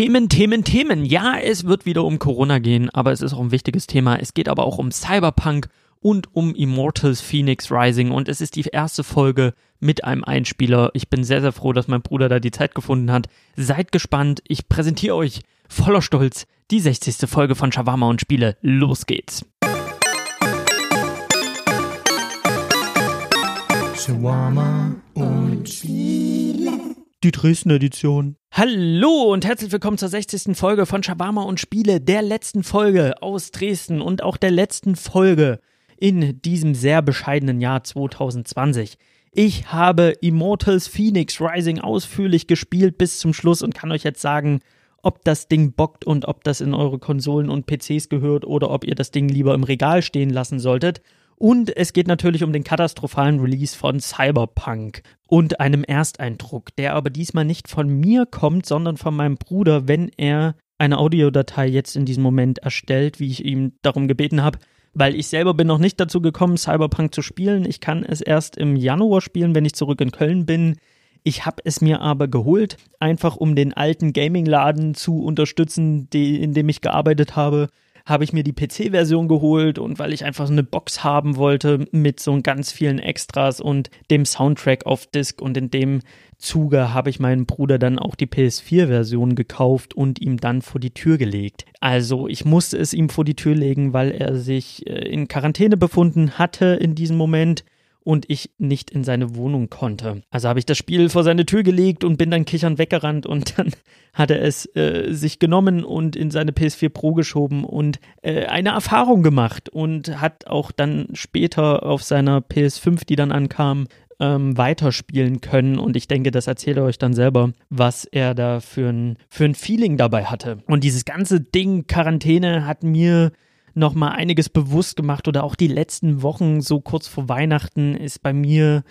Themen, Themen, Themen. Ja, es wird wieder um Corona gehen, aber es ist auch ein wichtiges Thema. Es geht aber auch um Cyberpunk und um Immortals Phoenix Rising und es ist die erste Folge mit einem Einspieler. Ich bin sehr, sehr froh, dass mein Bruder da die Zeit gefunden hat. Seid gespannt. Ich präsentiere euch voller Stolz die 60. Folge von Shawarma und Spiele. Los geht's. Shawarma und Spiele. Die Dresden Edition. Hallo und herzlich willkommen zur 60. Folge von Shawarma und Spiele, der letzten Folge aus Dresden und auch der letzten Folge in diesem sehr bescheidenen Jahr 2020. Ich habe Immortals Phoenix Rising ausführlich gespielt bis zum Schluss und kann euch jetzt sagen, ob das Ding bockt und ob das in eure Konsolen und PCs gehört oder ob ihr das Ding lieber im Regal stehen lassen solltet. Und es geht natürlich um den katastrophalen Release von Cyberpunk und einem Ersteindruck, der aber diesmal nicht von mir kommt, sondern von meinem Bruder, wenn er eine Audiodatei jetzt in diesem Moment erstellt, wie ich ihm darum gebeten habe, weil ich selber bin noch nicht dazu gekommen, Cyberpunk zu spielen. Ich kann es erst im Januar spielen, wenn ich zurück in Köln bin. Ich habe es mir aber geholt, einfach um den alten Gaming-Laden zu unterstützen, die, in dem ich gearbeitet habe habe ich mir die PC-Version geholt und weil ich einfach so eine Box haben wollte mit so ganz vielen Extras und dem Soundtrack auf Disc und in dem Zuge habe ich meinem Bruder dann auch die PS4-Version gekauft und ihm dann vor die Tür gelegt. Also ich musste es ihm vor die Tür legen, weil er sich äh, in Quarantäne befunden hatte in diesem Moment und ich nicht in seine Wohnung konnte. Also habe ich das Spiel vor seine Tür gelegt und bin dann kichernd weggerannt und dann hat er es äh, sich genommen und in seine PS4 Pro geschoben und äh, eine Erfahrung gemacht und hat auch dann später auf seiner PS5, die dann ankam, ähm, weiterspielen können. Und ich denke, das erzählt er euch dann selber, was er da für ein, für ein Feeling dabei hatte. Und dieses ganze Ding Quarantäne hat mir noch mal einiges bewusst gemacht oder auch die letzten Wochen so kurz vor Weihnachten ist bei mir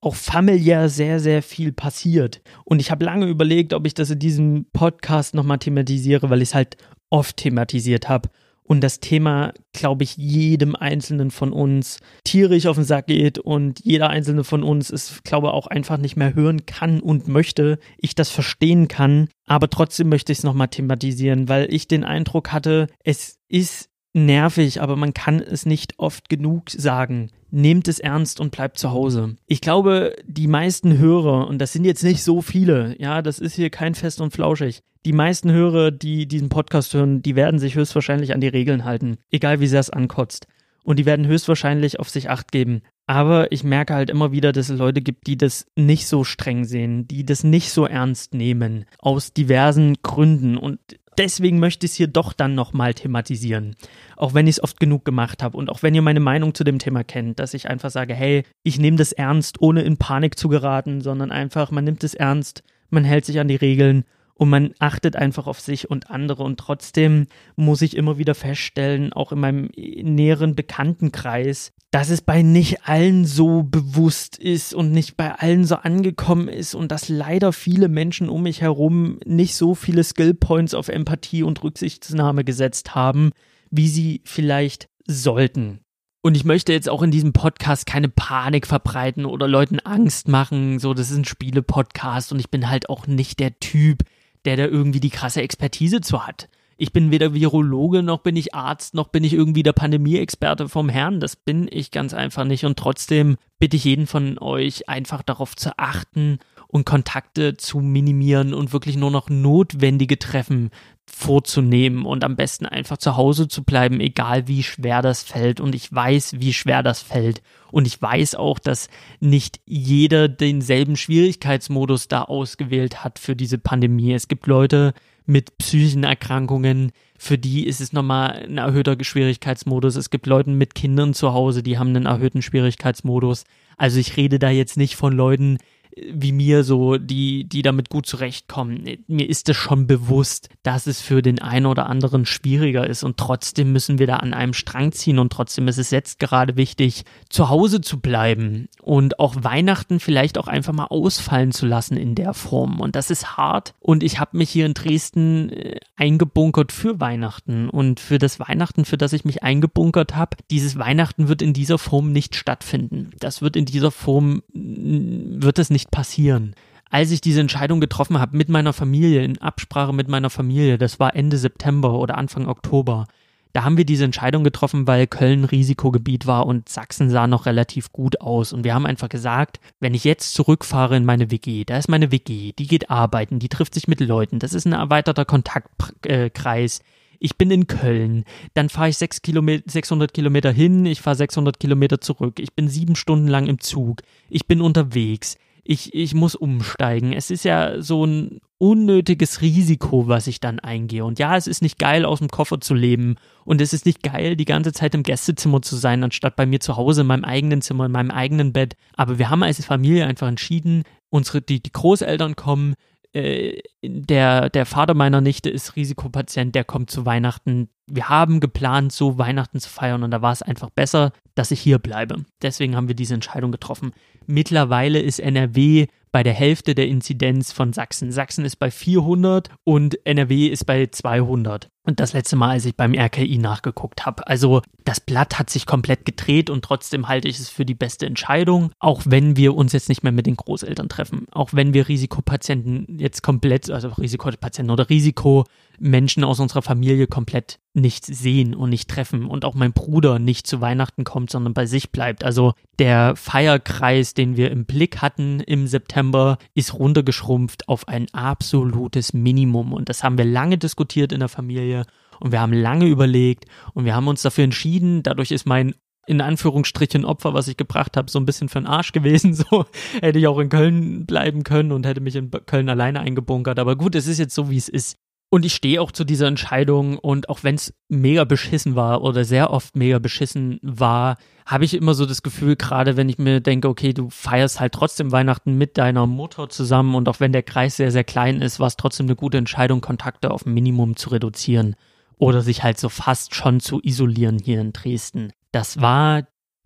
auch familiär sehr, sehr viel passiert. Und ich habe lange überlegt, ob ich das in diesem Podcast nochmal thematisiere, weil ich es halt oft thematisiert habe. Und das Thema, glaube ich, jedem Einzelnen von uns tierisch auf den Sack geht und jeder Einzelne von uns es, glaube ich, auch einfach nicht mehr hören kann und möchte. Ich das verstehen kann, aber trotzdem möchte ich es nochmal thematisieren, weil ich den Eindruck hatte, es ist nervig, aber man kann es nicht oft genug sagen. Nehmt es ernst und bleibt zu Hause. Ich glaube, die meisten Hörer, und das sind jetzt nicht so viele, ja, das ist hier kein Fest und Flauschig. Die meisten Hörer, die diesen Podcast hören, die werden sich höchstwahrscheinlich an die Regeln halten, egal wie sehr es ankotzt. Und die werden höchstwahrscheinlich auf sich acht geben. Aber ich merke halt immer wieder, dass es Leute gibt, die das nicht so streng sehen, die das nicht so ernst nehmen, aus diversen Gründen. Und deswegen möchte ich es hier doch dann nochmal thematisieren. Auch wenn ich es oft genug gemacht habe und auch wenn ihr meine Meinung zu dem Thema kennt, dass ich einfach sage, hey, ich nehme das ernst, ohne in Panik zu geraten, sondern einfach, man nimmt es ernst, man hält sich an die Regeln und man achtet einfach auf sich und andere. Und trotzdem muss ich immer wieder feststellen, auch in meinem näheren Bekanntenkreis, dass es bei nicht allen so bewusst ist und nicht bei allen so angekommen ist und dass leider viele Menschen um mich herum nicht so viele Skillpoints auf Empathie und Rücksichtnahme gesetzt haben, wie sie vielleicht sollten. Und ich möchte jetzt auch in diesem Podcast keine Panik verbreiten oder Leuten Angst machen. So, das ist ein Spiele-Podcast und ich bin halt auch nicht der Typ, der da irgendwie die krasse Expertise zu hat. Ich bin weder Virologe, noch bin ich Arzt, noch bin ich irgendwie der Pandemie-Experte vom Herrn. Das bin ich ganz einfach nicht. Und trotzdem bitte ich jeden von euch einfach darauf zu achten und Kontakte zu minimieren und wirklich nur noch notwendige Treffen vorzunehmen und am besten einfach zu Hause zu bleiben, egal wie schwer das fällt. Und ich weiß, wie schwer das fällt. Und ich weiß auch, dass nicht jeder denselben Schwierigkeitsmodus da ausgewählt hat für diese Pandemie. Es gibt Leute mit psychischen Erkrankungen, für die ist es nochmal ein erhöhter Schwierigkeitsmodus. Es gibt Leute mit Kindern zu Hause, die haben einen erhöhten Schwierigkeitsmodus. Also ich rede da jetzt nicht von Leuten, wie mir so, die, die damit gut zurechtkommen. Mir ist es schon bewusst, dass es für den einen oder anderen schwieriger ist und trotzdem müssen wir da an einem Strang ziehen und trotzdem ist es jetzt gerade wichtig, zu Hause zu bleiben und auch Weihnachten vielleicht auch einfach mal ausfallen zu lassen in der Form. Und das ist hart und ich habe mich hier in Dresden äh, eingebunkert für Weihnachten und für das Weihnachten, für das ich mich eingebunkert habe, dieses Weihnachten wird in dieser Form nicht stattfinden. Das wird in dieser Form, wird es nicht passieren. als ich diese Entscheidung getroffen habe mit meiner Familie, in Absprache mit meiner Familie, das war Ende September oder Anfang Oktober, da haben wir diese Entscheidung getroffen, weil Köln Risikogebiet war und Sachsen sah noch relativ gut aus. Und wir haben einfach gesagt, wenn ich jetzt zurückfahre in meine WG, da ist meine WG, die geht arbeiten, die trifft sich mit Leuten, das ist ein erweiterter Kontaktkreis. Ich bin in Köln, dann fahre ich 6 Kilometer, 600 Kilometer hin, ich fahre 600 Kilometer zurück, ich bin sieben Stunden lang im Zug, ich bin unterwegs, ich, ich muss umsteigen. Es ist ja so ein unnötiges Risiko, was ich dann eingehe. Und ja, es ist nicht geil, aus dem Koffer zu leben. Und es ist nicht geil, die ganze Zeit im Gästezimmer zu sein, anstatt bei mir zu Hause in meinem eigenen Zimmer, in meinem eigenen Bett. Aber wir haben als Familie einfach entschieden, unsere, die, die Großeltern kommen, äh, der, der Vater meiner Nichte ist Risikopatient, der kommt zu Weihnachten. Wir haben geplant, so Weihnachten zu feiern und da war es einfach besser, dass ich hier bleibe. Deswegen haben wir diese Entscheidung getroffen. Mittlerweile ist NRW bei der Hälfte der Inzidenz von Sachsen. Sachsen ist bei 400 und NRW ist bei 200. Und das letzte Mal, als ich beim RKI nachgeguckt habe. Also das Blatt hat sich komplett gedreht und trotzdem halte ich es für die beste Entscheidung, auch wenn wir uns jetzt nicht mehr mit den Großeltern treffen. Auch wenn wir Risikopatienten jetzt komplett, also Risikopatienten oder Risikomenschen aus unserer Familie komplett nicht sehen und nicht treffen und auch mein Bruder nicht zu Weihnachten kommt, sondern bei sich bleibt. Also der Feierkreis, den wir im Blick hatten im September, ist runtergeschrumpft auf ein absolutes Minimum und das haben wir lange diskutiert in der Familie und wir haben lange überlegt und wir haben uns dafür entschieden, dadurch ist mein in Anführungsstrichen Opfer, was ich gebracht habe, so ein bisschen für den Arsch gewesen. So hätte ich auch in Köln bleiben können und hätte mich in Köln alleine eingebunkert. Aber gut, es ist jetzt so, wie es ist. Und ich stehe auch zu dieser Entscheidung und auch wenn es mega beschissen war oder sehr oft mega beschissen war, habe ich immer so das Gefühl, gerade wenn ich mir denke, okay, du feierst halt trotzdem Weihnachten mit deiner Mutter zusammen und auch wenn der Kreis sehr, sehr klein ist, war es trotzdem eine gute Entscheidung, Kontakte auf ein Minimum zu reduzieren oder sich halt so fast schon zu isolieren hier in Dresden. Das war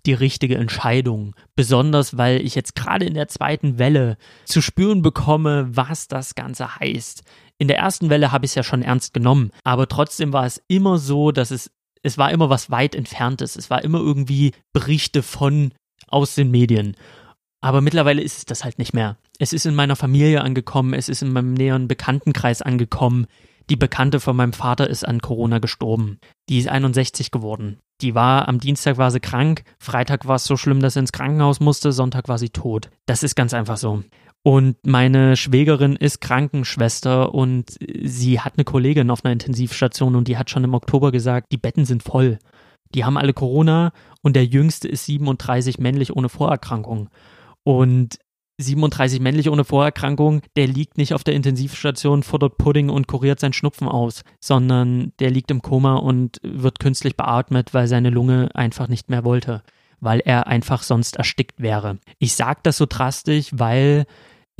die richtige Entscheidung. Besonders weil ich jetzt gerade in der zweiten Welle zu spüren bekomme, was das Ganze heißt. In der ersten Welle habe ich es ja schon ernst genommen, aber trotzdem war es immer so, dass es, es war immer was weit entferntes. Es war immer irgendwie Berichte von aus den Medien. Aber mittlerweile ist es das halt nicht mehr. Es ist in meiner Familie angekommen, es ist in meinem näheren Bekanntenkreis angekommen. Die Bekannte von meinem Vater ist an Corona gestorben. Die ist 61 geworden. Die war am Dienstag war sie krank, Freitag war es so schlimm, dass sie ins Krankenhaus musste, Sonntag war sie tot. Das ist ganz einfach so. Und meine Schwägerin ist Krankenschwester und sie hat eine Kollegin auf einer Intensivstation und die hat schon im Oktober gesagt, die Betten sind voll. Die haben alle Corona und der jüngste ist 37 männlich ohne Vorerkrankung. Und 37 männlich ohne Vorerkrankung, der liegt nicht auf der Intensivstation, futtert Pudding und kuriert seinen Schnupfen aus, sondern der liegt im Koma und wird künstlich beatmet, weil seine Lunge einfach nicht mehr wollte, weil er einfach sonst erstickt wäre. Ich sage das so drastisch, weil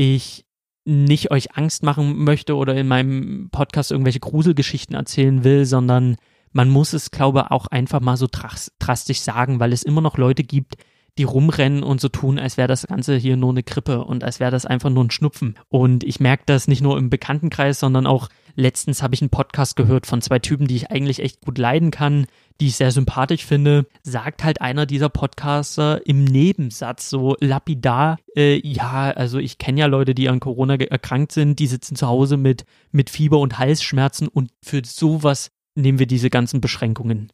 ich nicht euch Angst machen möchte oder in meinem Podcast irgendwelche Gruselgeschichten erzählen will, sondern man muss es, glaube ich, auch einfach mal so drastisch sagen, weil es immer noch Leute gibt, die rumrennen und so tun, als wäre das Ganze hier nur eine Grippe und als wäre das einfach nur ein Schnupfen. Und ich merke das nicht nur im Bekanntenkreis, sondern auch letztens habe ich einen Podcast gehört von zwei Typen, die ich eigentlich echt gut leiden kann, die ich sehr sympathisch finde, sagt halt einer dieser Podcaster im Nebensatz so lapidar, äh, ja, also ich kenne ja Leute, die an Corona erkrankt sind, die sitzen zu Hause mit, mit Fieber und Halsschmerzen und für sowas nehmen wir diese ganzen Beschränkungen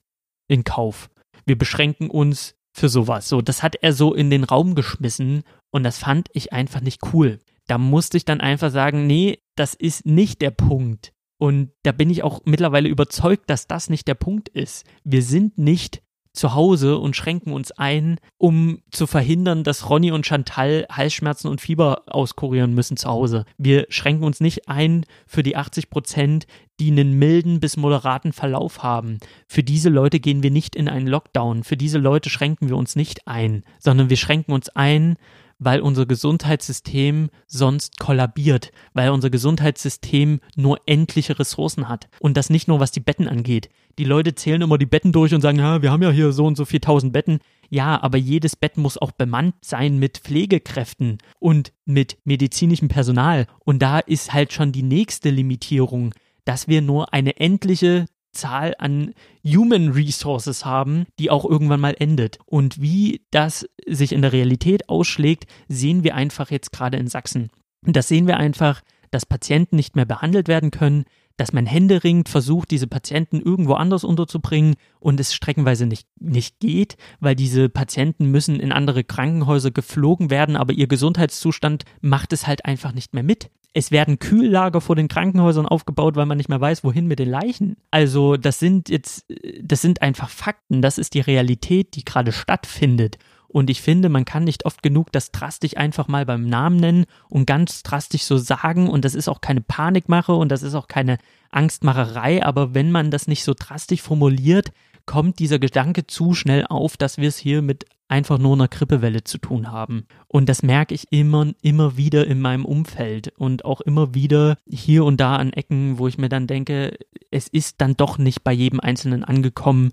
in Kauf. Wir beschränken uns für sowas. So, das hat er so in den Raum geschmissen und das fand ich einfach nicht cool. Da musste ich dann einfach sagen, nee, das ist nicht der Punkt. Und da bin ich auch mittlerweile überzeugt, dass das nicht der Punkt ist. Wir sind nicht zu Hause und schränken uns ein, um zu verhindern, dass Ronny und Chantal Halsschmerzen und Fieber auskurieren müssen zu Hause. Wir schränken uns nicht ein für die 80 Prozent, die einen milden bis moderaten Verlauf haben. Für diese Leute gehen wir nicht in einen Lockdown. Für diese Leute schränken wir uns nicht ein, sondern wir schränken uns ein weil unser Gesundheitssystem sonst kollabiert, weil unser Gesundheitssystem nur endliche Ressourcen hat. Und das nicht nur, was die Betten angeht. Die Leute zählen immer die Betten durch und sagen, ja, wir haben ja hier so und so viel tausend Betten. Ja, aber jedes Bett muss auch bemannt sein mit Pflegekräften und mit medizinischem Personal. Und da ist halt schon die nächste Limitierung, dass wir nur eine endliche Zahl an Human Resources haben, die auch irgendwann mal endet. Und wie das sich in der Realität ausschlägt, sehen wir einfach jetzt gerade in Sachsen. Das sehen wir einfach, dass Patienten nicht mehr behandelt werden können, dass man händeringend versucht, diese Patienten irgendwo anders unterzubringen und es streckenweise nicht, nicht geht, weil diese Patienten müssen in andere Krankenhäuser geflogen werden, aber ihr Gesundheitszustand macht es halt einfach nicht mehr mit. Es werden Kühllager vor den Krankenhäusern aufgebaut, weil man nicht mehr weiß, wohin mit den Leichen. Also das sind jetzt, das sind einfach Fakten. Das ist die Realität, die gerade stattfindet. Und ich finde, man kann nicht oft genug das drastisch einfach mal beim Namen nennen und ganz drastisch so sagen. Und das ist auch keine Panikmache und das ist auch keine Angstmacherei. Aber wenn man das nicht so drastisch formuliert, kommt dieser Gedanke zu schnell auf, dass wir es hier mit einfach nur einer Grippewelle zu tun haben. Und das merke ich immer, immer wieder in meinem Umfeld und auch immer wieder hier und da an Ecken, wo ich mir dann denke, es ist dann doch nicht bei jedem Einzelnen angekommen,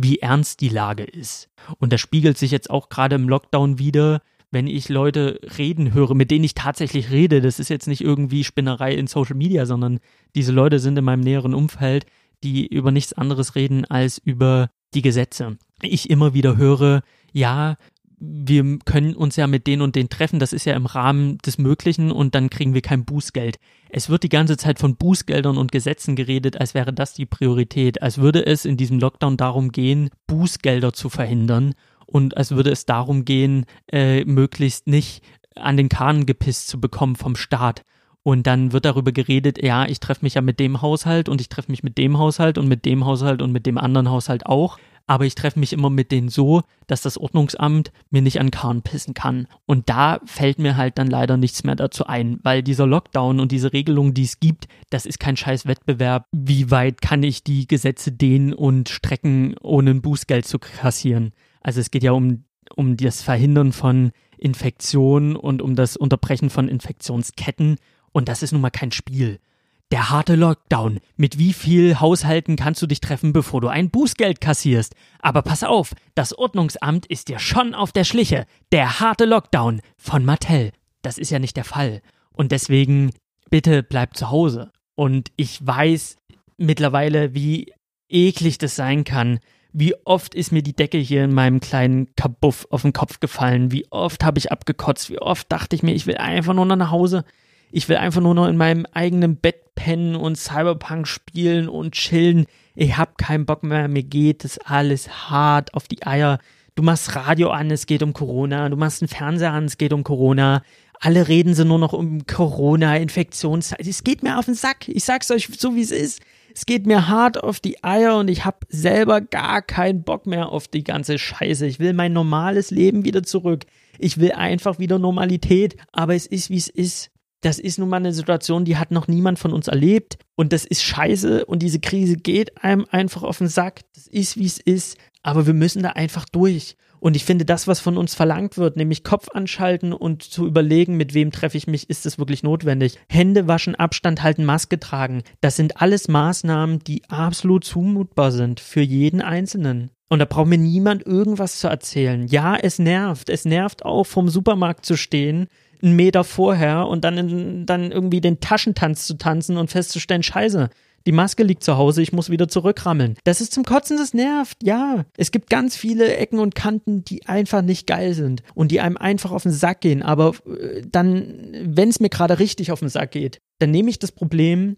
wie ernst die Lage ist. Und das spiegelt sich jetzt auch gerade im Lockdown wieder, wenn ich Leute reden höre, mit denen ich tatsächlich rede. Das ist jetzt nicht irgendwie Spinnerei in Social Media, sondern diese Leute sind in meinem näheren Umfeld, die über nichts anderes reden als über die Gesetze. Ich immer wieder höre, ja, wir können uns ja mit denen und denen treffen, das ist ja im Rahmen des Möglichen und dann kriegen wir kein Bußgeld. Es wird die ganze Zeit von Bußgeldern und Gesetzen geredet, als wäre das die Priorität, als würde es in diesem Lockdown darum gehen, Bußgelder zu verhindern und als würde es darum gehen, äh, möglichst nicht an den Kahn gepisst zu bekommen vom Staat. Und dann wird darüber geredet, ja, ich treffe mich ja mit dem Haushalt und ich treffe mich mit dem Haushalt und mit dem Haushalt und mit dem anderen Haushalt auch aber ich treffe mich immer mit denen so, dass das Ordnungsamt mir nicht an Kahn pissen kann. Und da fällt mir halt dann leider nichts mehr dazu ein, weil dieser Lockdown und diese Regelung, die es gibt, das ist kein scheiß Wettbewerb. Wie weit kann ich die Gesetze dehnen und strecken, ohne ein Bußgeld zu kassieren? Also es geht ja um, um das Verhindern von Infektionen und um das Unterbrechen von Infektionsketten. Und das ist nun mal kein Spiel. Der harte Lockdown. Mit wie viel Haushalten kannst du dich treffen, bevor du ein Bußgeld kassierst? Aber pass auf, das Ordnungsamt ist dir schon auf der Schliche. Der harte Lockdown von Mattel. Das ist ja nicht der Fall. Und deswegen, bitte bleib zu Hause. Und ich weiß mittlerweile, wie eklig das sein kann. Wie oft ist mir die Decke hier in meinem kleinen Kabuff auf den Kopf gefallen? Wie oft habe ich abgekotzt? Wie oft dachte ich mir, ich will einfach nur noch nach Hause? Ich will einfach nur noch in meinem eigenen Bett pennen und Cyberpunk spielen und chillen. Ich hab keinen Bock mehr, mir geht das alles hart auf die Eier. Du machst Radio an, es geht um Corona. Du machst einen Fernseher an, es geht um Corona. Alle reden sie nur noch um Corona, Infektionszeit. Es geht mir auf den Sack. Ich sag's euch so, wie es ist. Es geht mir hart auf die Eier und ich hab selber gar keinen Bock mehr auf die ganze Scheiße. Ich will mein normales Leben wieder zurück. Ich will einfach wieder Normalität. Aber es ist, wie es ist das ist nun mal eine Situation, die hat noch niemand von uns erlebt und das ist scheiße und diese Krise geht einem einfach auf den Sack. Das ist, wie es ist, aber wir müssen da einfach durch. Und ich finde, das, was von uns verlangt wird, nämlich Kopf anschalten und zu überlegen, mit wem treffe ich mich, ist das wirklich notwendig. Hände waschen, Abstand halten, Maske tragen. Das sind alles Maßnahmen, die absolut zumutbar sind für jeden Einzelnen. Und da braucht mir niemand irgendwas zu erzählen. Ja, es nervt. Es nervt auch, vom Supermarkt zu stehen einen Meter vorher und dann, in, dann irgendwie den Taschentanz zu tanzen und festzustellen, scheiße, die Maske liegt zu Hause, ich muss wieder zurückrammeln. Das ist zum Kotzen, das nervt, ja. Es gibt ganz viele Ecken und Kanten, die einfach nicht geil sind und die einem einfach auf den Sack gehen. Aber äh, dann, wenn es mir gerade richtig auf den Sack geht, dann nehme ich das Problem,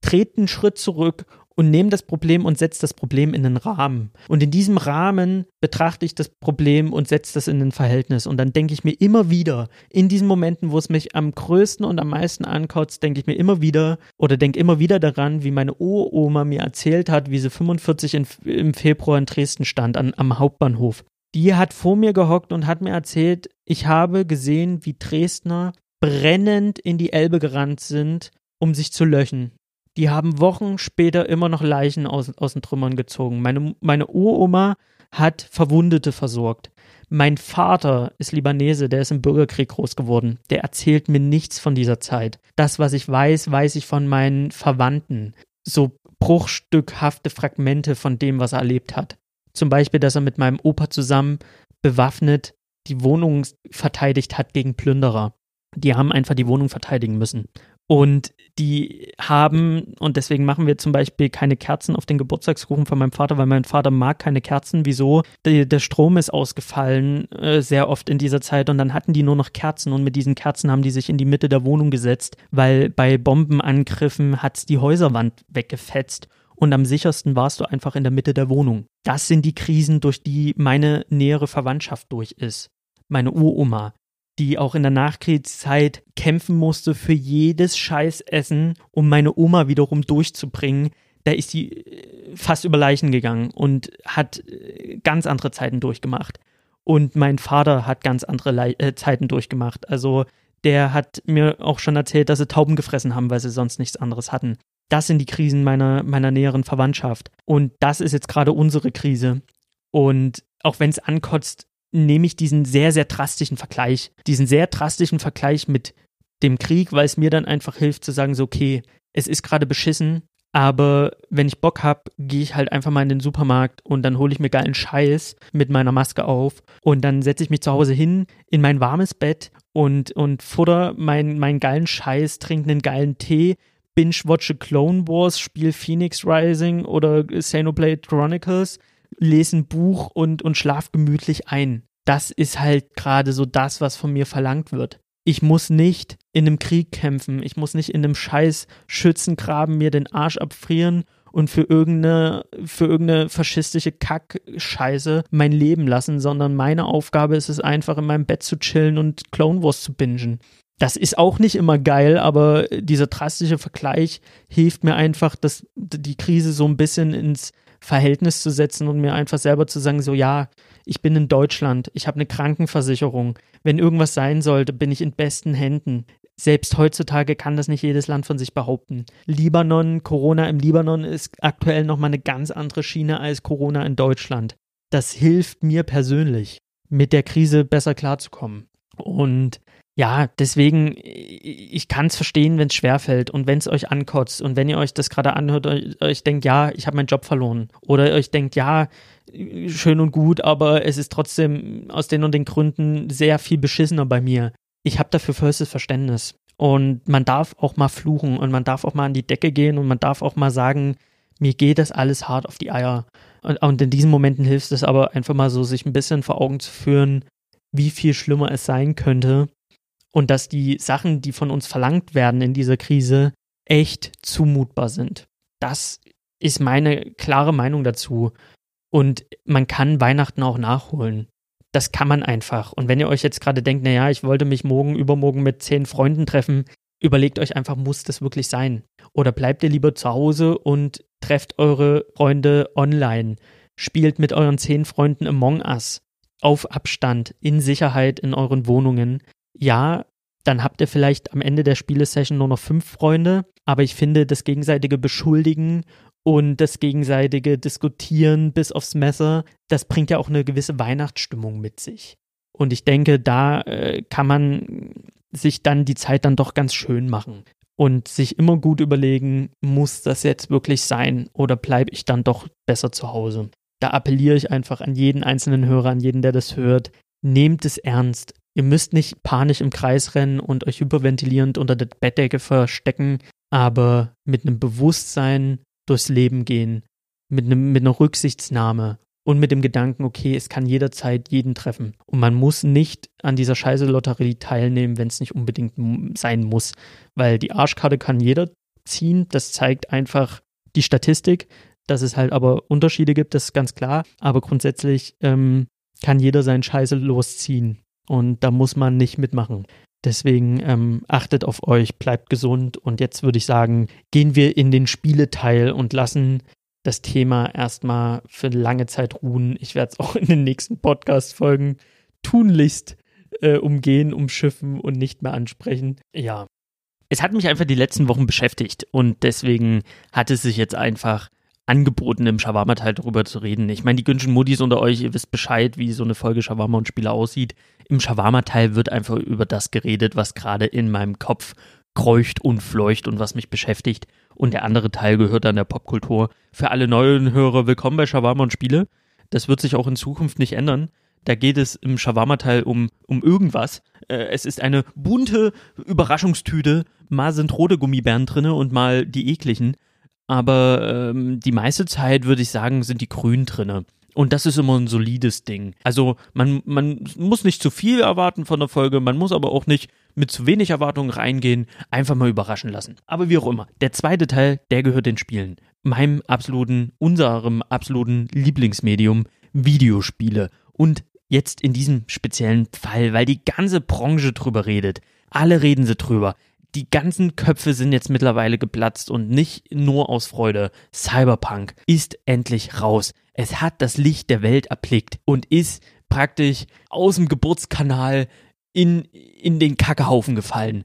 trete einen Schritt zurück und nehme das Problem und setze das Problem in den Rahmen. Und in diesem Rahmen betrachte ich das Problem und setze das in ein Verhältnis. Und dann denke ich mir immer wieder, in diesen Momenten, wo es mich am größten und am meisten ankotzt, denke ich mir immer wieder oder denke immer wieder daran, wie meine Uroma mir erzählt hat, wie sie 45 in, im Februar in Dresden stand, an, am Hauptbahnhof. Die hat vor mir gehockt und hat mir erzählt, ich habe gesehen, wie Dresdner brennend in die Elbe gerannt sind, um sich zu löchen. Die haben Wochen später immer noch Leichen aus, aus den Trümmern gezogen. Meine, meine Uroma hat Verwundete versorgt. Mein Vater ist Libanese, der ist im Bürgerkrieg groß geworden. Der erzählt mir nichts von dieser Zeit. Das, was ich weiß, weiß ich von meinen Verwandten. So bruchstückhafte Fragmente von dem, was er erlebt hat. Zum Beispiel, dass er mit meinem Opa zusammen bewaffnet die Wohnung verteidigt hat gegen Plünderer. Die haben einfach die Wohnung verteidigen müssen. Und die haben, und deswegen machen wir zum Beispiel keine Kerzen auf den Geburtstagskuchen von meinem Vater, weil mein Vater mag keine Kerzen. Wieso? Der, Strom ist ausgefallen äh, sehr oft in dieser Zeit und dann hatten die nur noch Kerzen und mit diesen Kerzen haben die sich in die Mitte der Wohnung gesetzt, weil bei Bombenangriffen hat's die Häuserwand weggefetzt und am sichersten warst du einfach in der Mitte der Wohnung. Das sind die Krisen, durch die meine nähere Verwandtschaft durch ist. Meine Uroma, die auch in der Nachkriegszeit kämpfen musste für jedes Scheißessen, um meine Oma wiederum durchzubringen. Da ist sie äh, fast über Leichen gegangen und hat äh, ganz andere Zeiten durchgemacht. Und mein Vater hat ganz andere Le äh, Zeiten durchgemacht. Also der hat mir auch schon erzählt, dass sie Tauben gefressen haben, weil sie sonst nichts anderes hatten. Das sind die Krisen meiner, meiner näheren Verwandtschaft. Und das ist jetzt gerade unsere Krise. Und auch wenn es ankotzt, nehme ich diesen sehr, sehr drastischen Vergleich, diesen sehr drastischen Vergleich mit dem Krieg, weil es mir dann einfach hilft zu sagen, so, okay, es ist gerade beschissen, aber wenn ich Bock habe, gehe ich halt einfach mal in den Supermarkt und dann hole ich mir geilen Scheiß mit meiner Maske auf und dann setze ich mich zu Hause hin in mein warmes Bett und, und futter meinen mein geilen Scheiß, trinke einen geilen Tee, binge-watche Clone Wars, spiele Phoenix Rising oder Xenoblade Chronicles lese ein Buch und, und schlaf gemütlich ein. Das ist halt gerade so das, was von mir verlangt wird. Ich muss nicht in einem Krieg kämpfen. Ich muss nicht in einem scheiß Schützengraben mir den Arsch abfrieren und für irgendeine, für irgendeine faschistische Kackscheiße mein Leben lassen, sondern meine Aufgabe ist es einfach, in meinem Bett zu chillen und Clone Wars zu bingen. Das ist auch nicht immer geil, aber dieser drastische Vergleich hilft mir einfach, dass die Krise so ein bisschen ins Verhältnis zu setzen und mir einfach selber zu sagen, so ja, ich bin in Deutschland, ich habe eine Krankenversicherung. Wenn irgendwas sein sollte, bin ich in besten Händen. Selbst heutzutage kann das nicht jedes Land von sich behaupten. Libanon, Corona im Libanon ist aktuell nochmal eine ganz andere Schiene als Corona in Deutschland. Das hilft mir persönlich, mit der Krise besser klarzukommen. Und ja, deswegen, ich kann es verstehen, wenn es schwerfällt und wenn es euch ankotzt und wenn ihr euch das gerade anhört, euch, euch denkt, ja, ich habe meinen Job verloren. Oder euch denkt, ja, schön und gut, aber es ist trotzdem aus den und den Gründen sehr viel beschissener bei mir. Ich habe dafür vollstes Verständnis. Und man darf auch mal fluchen und man darf auch mal an die Decke gehen und man darf auch mal sagen, mir geht das alles hart auf die Eier. Und, und in diesen Momenten hilft es aber einfach mal so, sich ein bisschen vor Augen zu führen, wie viel schlimmer es sein könnte und dass die Sachen, die von uns verlangt werden in dieser Krise, echt zumutbar sind. Das ist meine klare Meinung dazu. Und man kann Weihnachten auch nachholen. Das kann man einfach. Und wenn ihr euch jetzt gerade denkt, naja, ich wollte mich morgen, übermorgen mit zehn Freunden treffen, überlegt euch einfach, muss das wirklich sein? Oder bleibt ihr lieber zu Hause und trefft eure Freunde online? Spielt mit euren zehn Freunden Among Us auf Abstand, in Sicherheit in euren Wohnungen ja, dann habt ihr vielleicht am Ende der Spielesession nur noch fünf Freunde, aber ich finde, das gegenseitige Beschuldigen und das gegenseitige Diskutieren bis aufs Messer, das bringt ja auch eine gewisse Weihnachtsstimmung mit sich. Und ich denke, da äh, kann man sich dann die Zeit dann doch ganz schön machen und sich immer gut überlegen, muss das jetzt wirklich sein oder bleibe ich dann doch besser zu Hause? Da appelliere ich einfach an jeden einzelnen Hörer, an jeden, der das hört. Nehmt es ernst. Ihr müsst nicht panisch im Kreis rennen und euch hyperventilierend unter der Bettdecke verstecken, aber mit einem Bewusstsein durchs Leben gehen, mit, einem, mit einer Rücksichtsnahme und mit dem Gedanken, okay, es kann jederzeit jeden treffen. Und man muss nicht an dieser scheiße Lotterie teilnehmen, wenn es nicht unbedingt sein muss. Weil die Arschkarte kann jeder ziehen. Das zeigt einfach die Statistik. Dass es halt aber Unterschiede gibt, das ist ganz klar. Aber grundsätzlich ähm, kann jeder seinen Scheiße losziehen. Und da muss man nicht mitmachen. Deswegen ähm, achtet auf euch, bleibt gesund. Und jetzt würde ich sagen, gehen wir in den Spieleteil und lassen das Thema erstmal für lange Zeit ruhen. Ich werde es auch in den nächsten Podcast-Folgen tunlichst äh, umgehen, umschiffen und nicht mehr ansprechen. Ja. Es hat mich einfach die letzten Wochen beschäftigt und deswegen hat es sich jetzt einfach angeboten, im Shawarma-Teil darüber zu reden. Ich meine, die Günschen Muddis unter euch, ihr wisst Bescheid, wie so eine Folge Shawarma und Spieler aussieht. Im Shawarma-Teil wird einfach über das geredet, was gerade in meinem Kopf kreucht und fleucht und was mich beschäftigt. Und der andere Teil gehört dann der Popkultur. Für alle neuen Hörer willkommen bei Shawarma und Spiele. Das wird sich auch in Zukunft nicht ändern. Da geht es im Shawarma-Teil um, um irgendwas. Äh, es ist eine bunte Überraschungstüte. Mal sind rote Gummibären drinne und mal die ekligen. Aber ähm, die meiste Zeit würde ich sagen, sind die grün drinne. Und das ist immer ein solides Ding. Also man, man muss nicht zu viel erwarten von der Folge, man muss aber auch nicht mit zu wenig Erwartungen reingehen, einfach mal überraschen lassen. Aber wie auch immer, der zweite Teil, der gehört den Spielen. Meinem absoluten, unserem absoluten Lieblingsmedium, Videospiele. Und jetzt in diesem speziellen Fall, weil die ganze Branche drüber redet. Alle reden sie drüber. Die ganzen Köpfe sind jetzt mittlerweile geplatzt und nicht nur aus Freude. Cyberpunk ist endlich raus. Es hat das Licht der Welt erblickt und ist praktisch aus dem Geburtskanal in, in den Kackehaufen gefallen.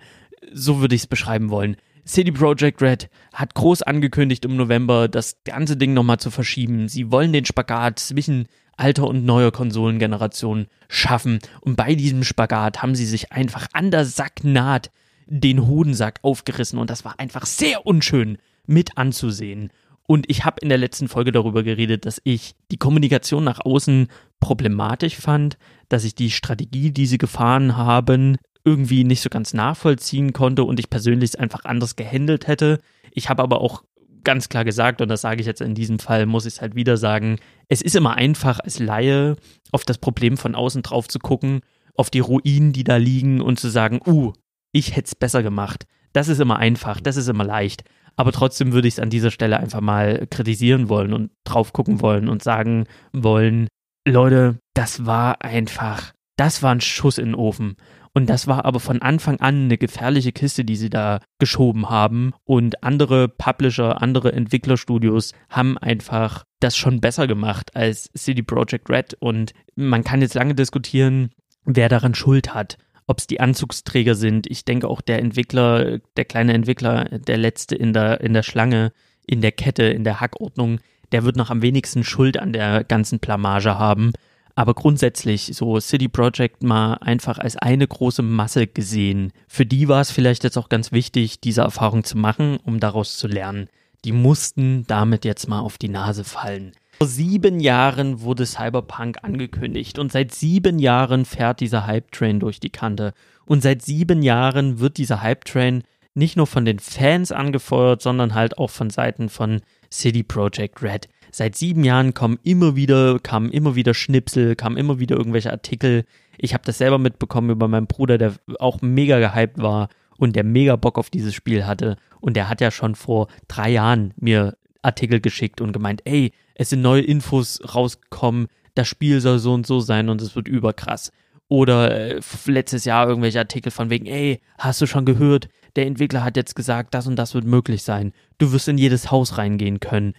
So würde ich es beschreiben wollen. City Project Red hat groß angekündigt im November, das ganze Ding nochmal zu verschieben. Sie wollen den Spagat zwischen alter und neuer Konsolengeneration schaffen. Und bei diesem Spagat haben sie sich einfach an der Sacknaht den Hodensack aufgerissen und das war einfach sehr unschön mit anzusehen. Und ich habe in der letzten Folge darüber geredet, dass ich die Kommunikation nach außen problematisch fand, dass ich die Strategie, die sie gefahren haben, irgendwie nicht so ganz nachvollziehen konnte und ich persönlich es einfach anders gehandelt hätte. Ich habe aber auch ganz klar gesagt, und das sage ich jetzt in diesem Fall, muss ich es halt wieder sagen, es ist immer einfach als Laie auf das Problem von außen drauf zu gucken, auf die Ruinen, die da liegen und zu sagen, uh, ich hätte es besser gemacht. Das ist immer einfach, das ist immer leicht. Aber trotzdem würde ich es an dieser Stelle einfach mal kritisieren wollen und drauf gucken wollen und sagen wollen, Leute, das war einfach, das war ein Schuss in den Ofen. Und das war aber von Anfang an eine gefährliche Kiste, die sie da geschoben haben. Und andere Publisher, andere Entwicklerstudios haben einfach das schon besser gemacht als CD Projekt Red. Und man kann jetzt lange diskutieren, wer daran Schuld hat. Ob es die Anzugsträger sind. Ich denke auch der Entwickler, der kleine Entwickler, der letzte in der, in der Schlange, in der Kette, in der Hackordnung, der wird noch am wenigsten Schuld an der ganzen Blamage haben. Aber grundsätzlich so City Project mal einfach als eine große Masse gesehen. Für die war es vielleicht jetzt auch ganz wichtig, diese Erfahrung zu machen, um daraus zu lernen. Die mussten damit jetzt mal auf die Nase fallen. Vor sieben Jahren wurde Cyberpunk angekündigt und seit sieben Jahren fährt dieser Hype-Train durch die Kante. Und seit sieben Jahren wird dieser Hype-Train nicht nur von den Fans angefeuert, sondern halt auch von Seiten von City Project Red seit sieben Jahren kommen immer wieder, kamen immer wieder Schnipsel, kamen immer wieder irgendwelche Artikel. Ich habe das selber mitbekommen über meinen Bruder, der auch mega gehypt war und der mega Bock auf dieses Spiel hatte. Und der hat ja schon vor drei Jahren mir Artikel geschickt und gemeint, ey, es sind neue Infos rausgekommen, das Spiel soll so und so sein und es wird überkrass. Oder äh, letztes Jahr irgendwelche Artikel von wegen, ey, hast du schon gehört, der Entwickler hat jetzt gesagt, das und das wird möglich sein. Du wirst in jedes Haus reingehen können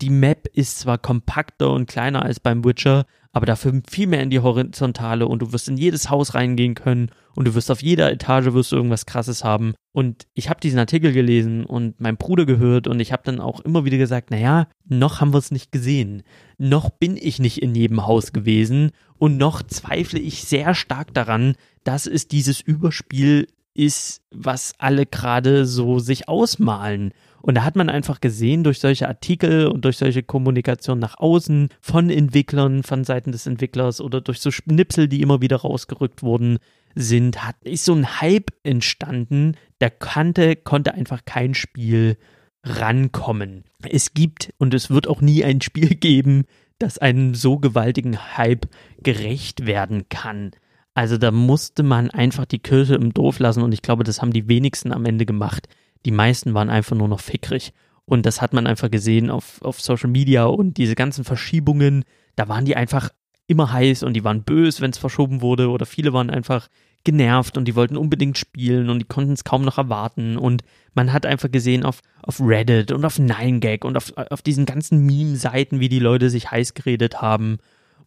die Map ist zwar kompakter und kleiner als beim Witcher, aber dafür viel mehr in die Horizontale und du wirst in jedes Haus reingehen können und du wirst auf jeder Etage wirst du irgendwas krasses haben. Und ich habe diesen Artikel gelesen und mein Bruder gehört und ich habe dann auch immer wieder gesagt, naja, noch haben wir es nicht gesehen. Noch bin ich nicht in jedem Haus gewesen und noch zweifle ich sehr stark daran, dass es dieses Überspiel ist, was alle gerade so sich ausmalen. Und da hat man einfach gesehen, durch solche Artikel und durch solche Kommunikation nach außen von Entwicklern, von Seiten des Entwicklers oder durch so Schnipsel, die immer wieder rausgerückt wurden, sind, hat, ist so ein Hype entstanden, da kannte, konnte einfach kein Spiel rankommen. Es gibt und es wird auch nie ein Spiel geben, das einem so gewaltigen Hype gerecht werden kann. Also da musste man einfach die Kirche im Dorf lassen und ich glaube, das haben die wenigsten am Ende gemacht. Die meisten waren einfach nur noch fickrig. Und das hat man einfach gesehen auf, auf Social Media und diese ganzen Verschiebungen, da waren die einfach immer heiß und die waren böse, wenn es verschoben wurde. Oder viele waren einfach genervt und die wollten unbedingt spielen und die konnten es kaum noch erwarten. Und man hat einfach gesehen auf, auf Reddit und auf 9gag und auf, auf diesen ganzen Meme-Seiten, wie die Leute sich heiß geredet haben.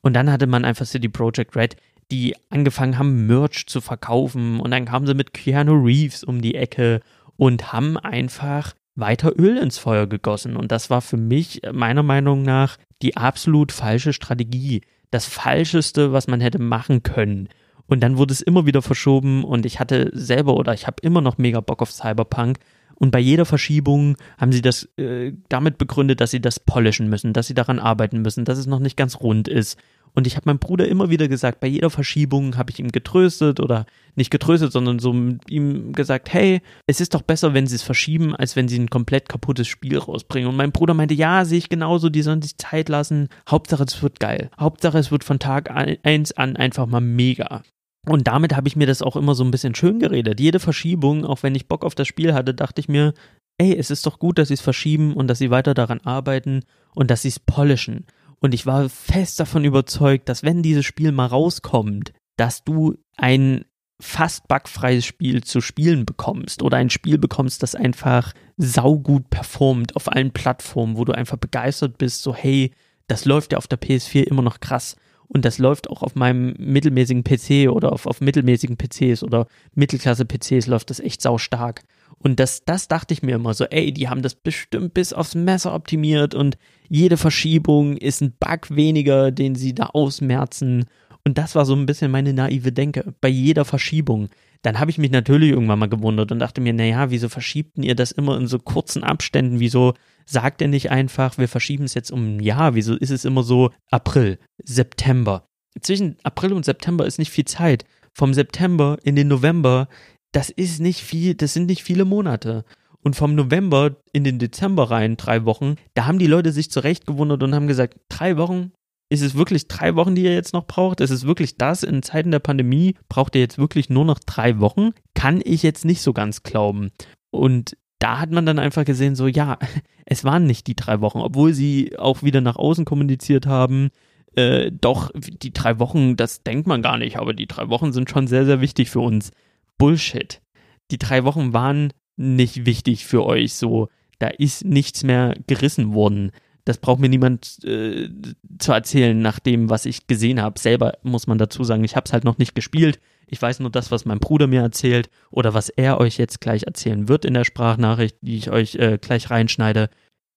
Und dann hatte man einfach City Project Red, die angefangen haben Merch zu verkaufen. Und dann kamen sie mit Keanu Reeves um die Ecke und haben einfach weiter Öl ins Feuer gegossen. Und das war für mich meiner Meinung nach die absolut falsche Strategie. Das Falscheste, was man hätte machen können. Und dann wurde es immer wieder verschoben und ich hatte selber oder ich habe immer noch mega Bock auf Cyberpunk. Und bei jeder Verschiebung haben sie das äh, damit begründet, dass sie das polischen müssen, dass sie daran arbeiten müssen, dass es noch nicht ganz rund ist. Und ich habe meinem Bruder immer wieder gesagt, bei jeder Verschiebung habe ich ihm getröstet oder nicht getröstet, sondern so ihm gesagt, hey, es ist doch besser, wenn sie es verschieben, als wenn sie ein komplett kaputtes Spiel rausbringen. Und mein Bruder meinte, ja, sehe ich genauso, die sollen sich Zeit lassen. Hauptsache, es wird geil. Hauptsache, es wird von Tag 1 an einfach mal mega. Und damit habe ich mir das auch immer so ein bisschen schön geredet. Jede Verschiebung, auch wenn ich Bock auf das Spiel hatte, dachte ich mir, ey, es ist doch gut, dass sie es verschieben und dass sie weiter daran arbeiten und dass sie es polischen. Und ich war fest davon überzeugt, dass wenn dieses Spiel mal rauskommt, dass du ein fast bugfreies Spiel zu spielen bekommst oder ein Spiel bekommst, das einfach saugut performt auf allen Plattformen, wo du einfach begeistert bist, so hey, das läuft ja auf der PS4 immer noch krass und das läuft auch auf meinem mittelmäßigen PC oder auf, auf mittelmäßigen PCs oder Mittelklasse-PCs läuft das echt sau stark. Und das, das dachte ich mir immer so, ey, die haben das bestimmt bis aufs Messer optimiert und jede Verschiebung ist ein Bug weniger, den sie da ausmerzen. Und das war so ein bisschen meine naive Denke bei jeder Verschiebung. Dann habe ich mich natürlich irgendwann mal gewundert und dachte mir, naja, wieso verschiebten ihr das immer in so kurzen Abständen? Wieso sagt ihr nicht einfach, wir verschieben es jetzt um ein Jahr? Wieso ist es immer so April, September? Zwischen April und September ist nicht viel Zeit. Vom September in den November das ist nicht viel, das sind nicht viele Monate. Und vom November in den Dezember rein, drei Wochen, da haben die Leute sich zurecht gewundert und haben gesagt, drei Wochen? Ist es wirklich drei Wochen, die ihr jetzt noch braucht? Ist es wirklich das? In Zeiten der Pandemie braucht ihr jetzt wirklich nur noch drei Wochen? Kann ich jetzt nicht so ganz glauben. Und da hat man dann einfach gesehen, so ja, es waren nicht die drei Wochen, obwohl sie auch wieder nach außen kommuniziert haben. Äh, doch, die drei Wochen, das denkt man gar nicht, aber die drei Wochen sind schon sehr, sehr wichtig für uns. Bullshit. Die drei Wochen waren nicht wichtig für euch so. Da ist nichts mehr gerissen worden. Das braucht mir niemand äh, zu erzählen, nach dem, was ich gesehen habe. Selber muss man dazu sagen, ich habe es halt noch nicht gespielt. Ich weiß nur das, was mein Bruder mir erzählt oder was er euch jetzt gleich erzählen wird in der Sprachnachricht, die ich euch äh, gleich reinschneide.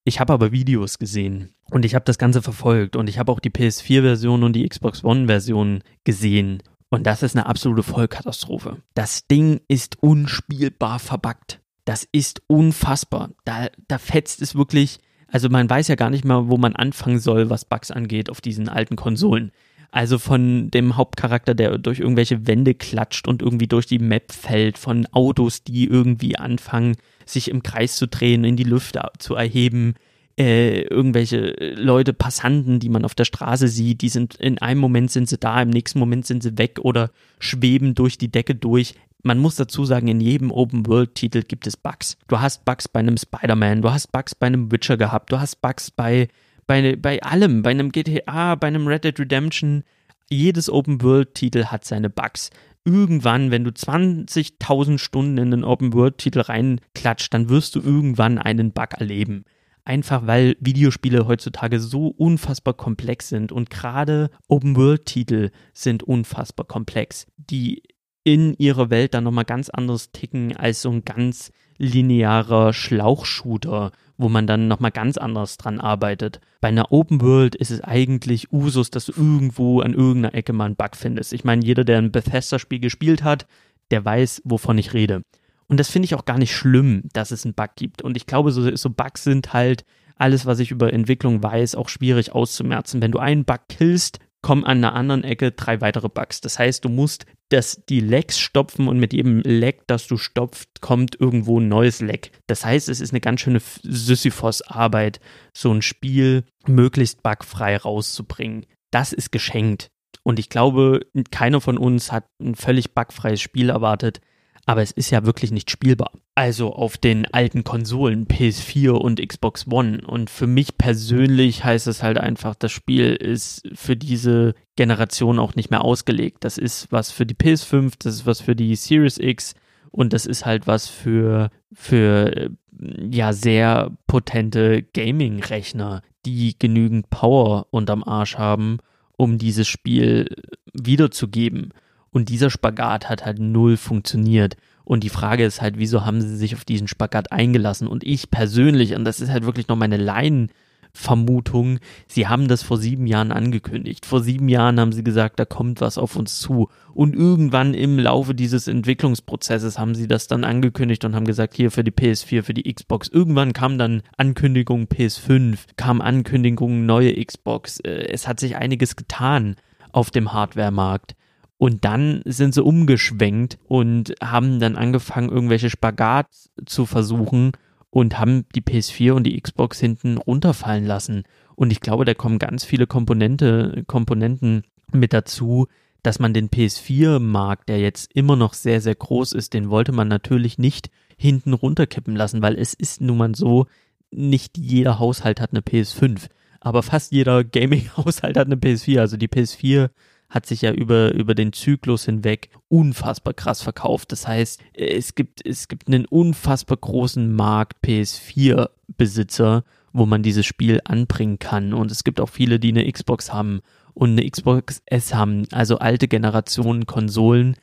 Ich habe aber Videos gesehen und ich habe das Ganze verfolgt und ich habe auch die PS4-Version und die Xbox One-Version gesehen und das ist eine absolute Vollkatastrophe. Das Ding ist unspielbar verbuggt. Das ist unfassbar. Da, da fetzt es wirklich. Also man weiß ja gar nicht mal, wo man anfangen soll, was Bugs angeht auf diesen alten Konsolen. Also von dem Hauptcharakter, der durch irgendwelche Wände klatscht und irgendwie durch die Map fällt, von Autos, die irgendwie anfangen, sich im Kreis zu drehen, in die Lüfte zu erheben, äh, irgendwelche Leute, Passanten, die man auf der Straße sieht, die sind in einem Moment sind sie da, im nächsten Moment sind sie weg oder schweben durch die Decke durch. Man muss dazu sagen, in jedem Open-World-Titel gibt es Bugs. Du hast Bugs bei einem Spider-Man, du hast Bugs bei einem Witcher gehabt, du hast Bugs bei, bei, bei allem, bei einem GTA, bei einem Red Dead Redemption. Jedes Open-World-Titel hat seine Bugs irgendwann, wenn du 20.000 Stunden in einen Open-World-Titel reinklatscht, dann wirst du irgendwann einen Bug erleben. Einfach weil Videospiele heutzutage so unfassbar komplex sind und gerade Open-World-Titel sind unfassbar komplex, die in ihrer Welt dann nochmal ganz anders ticken als so ein ganz linearer Schlauchshooter, wo man dann nochmal ganz anders dran arbeitet. Bei einer Open World ist es eigentlich Usus, dass du irgendwo an irgendeiner Ecke mal einen Bug findest. Ich meine, jeder, der ein Bethesda-Spiel gespielt hat, der weiß, wovon ich rede. Und das finde ich auch gar nicht schlimm, dass es einen Bug gibt. Und ich glaube, so, so Bugs sind halt alles, was ich über Entwicklung weiß, auch schwierig auszumerzen. Wenn du einen Bug killst, kommen an einer anderen Ecke drei weitere Bugs. Das heißt, du musst das, die Lecks stopfen und mit jedem Leck, das du stopft, kommt irgendwo ein neues Leck. Das heißt, es ist eine ganz schöne Sisyphos-Arbeit, so ein Spiel möglichst bugfrei rauszubringen. Das ist geschenkt. Und ich glaube, keiner von uns hat ein völlig bugfreies Spiel erwartet aber es ist ja wirklich nicht spielbar. Also auf den alten Konsolen PS4 und Xbox One. Und für mich persönlich heißt es halt einfach, das Spiel ist für diese Generation auch nicht mehr ausgelegt. Das ist was für die PS5, das ist was für die Series X und das ist halt was für, für ja sehr potente Gaming-Rechner, die genügend Power unterm Arsch haben, um dieses Spiel wiederzugeben. Und dieser Spagat hat halt null funktioniert. Und die Frage ist halt, wieso haben sie sich auf diesen Spagat eingelassen? Und ich persönlich, und das ist halt wirklich noch meine Laien, Vermutung, sie haben das vor sieben Jahren angekündigt. Vor sieben Jahren haben sie gesagt, da kommt was auf uns zu. Und irgendwann im Laufe dieses Entwicklungsprozesses haben sie das dann angekündigt und haben gesagt, hier für die PS4, für die Xbox. Irgendwann kam dann Ankündigung PS5, kam Ankündigung neue Xbox. Äh, es hat sich einiges getan auf dem Hardware-Markt. Und dann sind sie umgeschwenkt und haben dann angefangen, irgendwelche Spagat zu versuchen und haben die PS4 und die Xbox hinten runterfallen lassen. Und ich glaube, da kommen ganz viele Komponente, Komponenten mit dazu, dass man den PS4-Markt, der jetzt immer noch sehr, sehr groß ist, den wollte man natürlich nicht hinten runterkippen lassen, weil es ist nun mal so, nicht jeder Haushalt hat eine PS5, aber fast jeder Gaming-Haushalt hat eine PS4. Also die PS4 hat sich ja über, über den Zyklus hinweg unfassbar krass verkauft. Das heißt, es gibt, es gibt einen unfassbar großen Markt PS4-Besitzer, wo man dieses Spiel anbringen kann. Und es gibt auch viele, die eine Xbox haben und eine Xbox S haben, also alte Generationen Konsolen.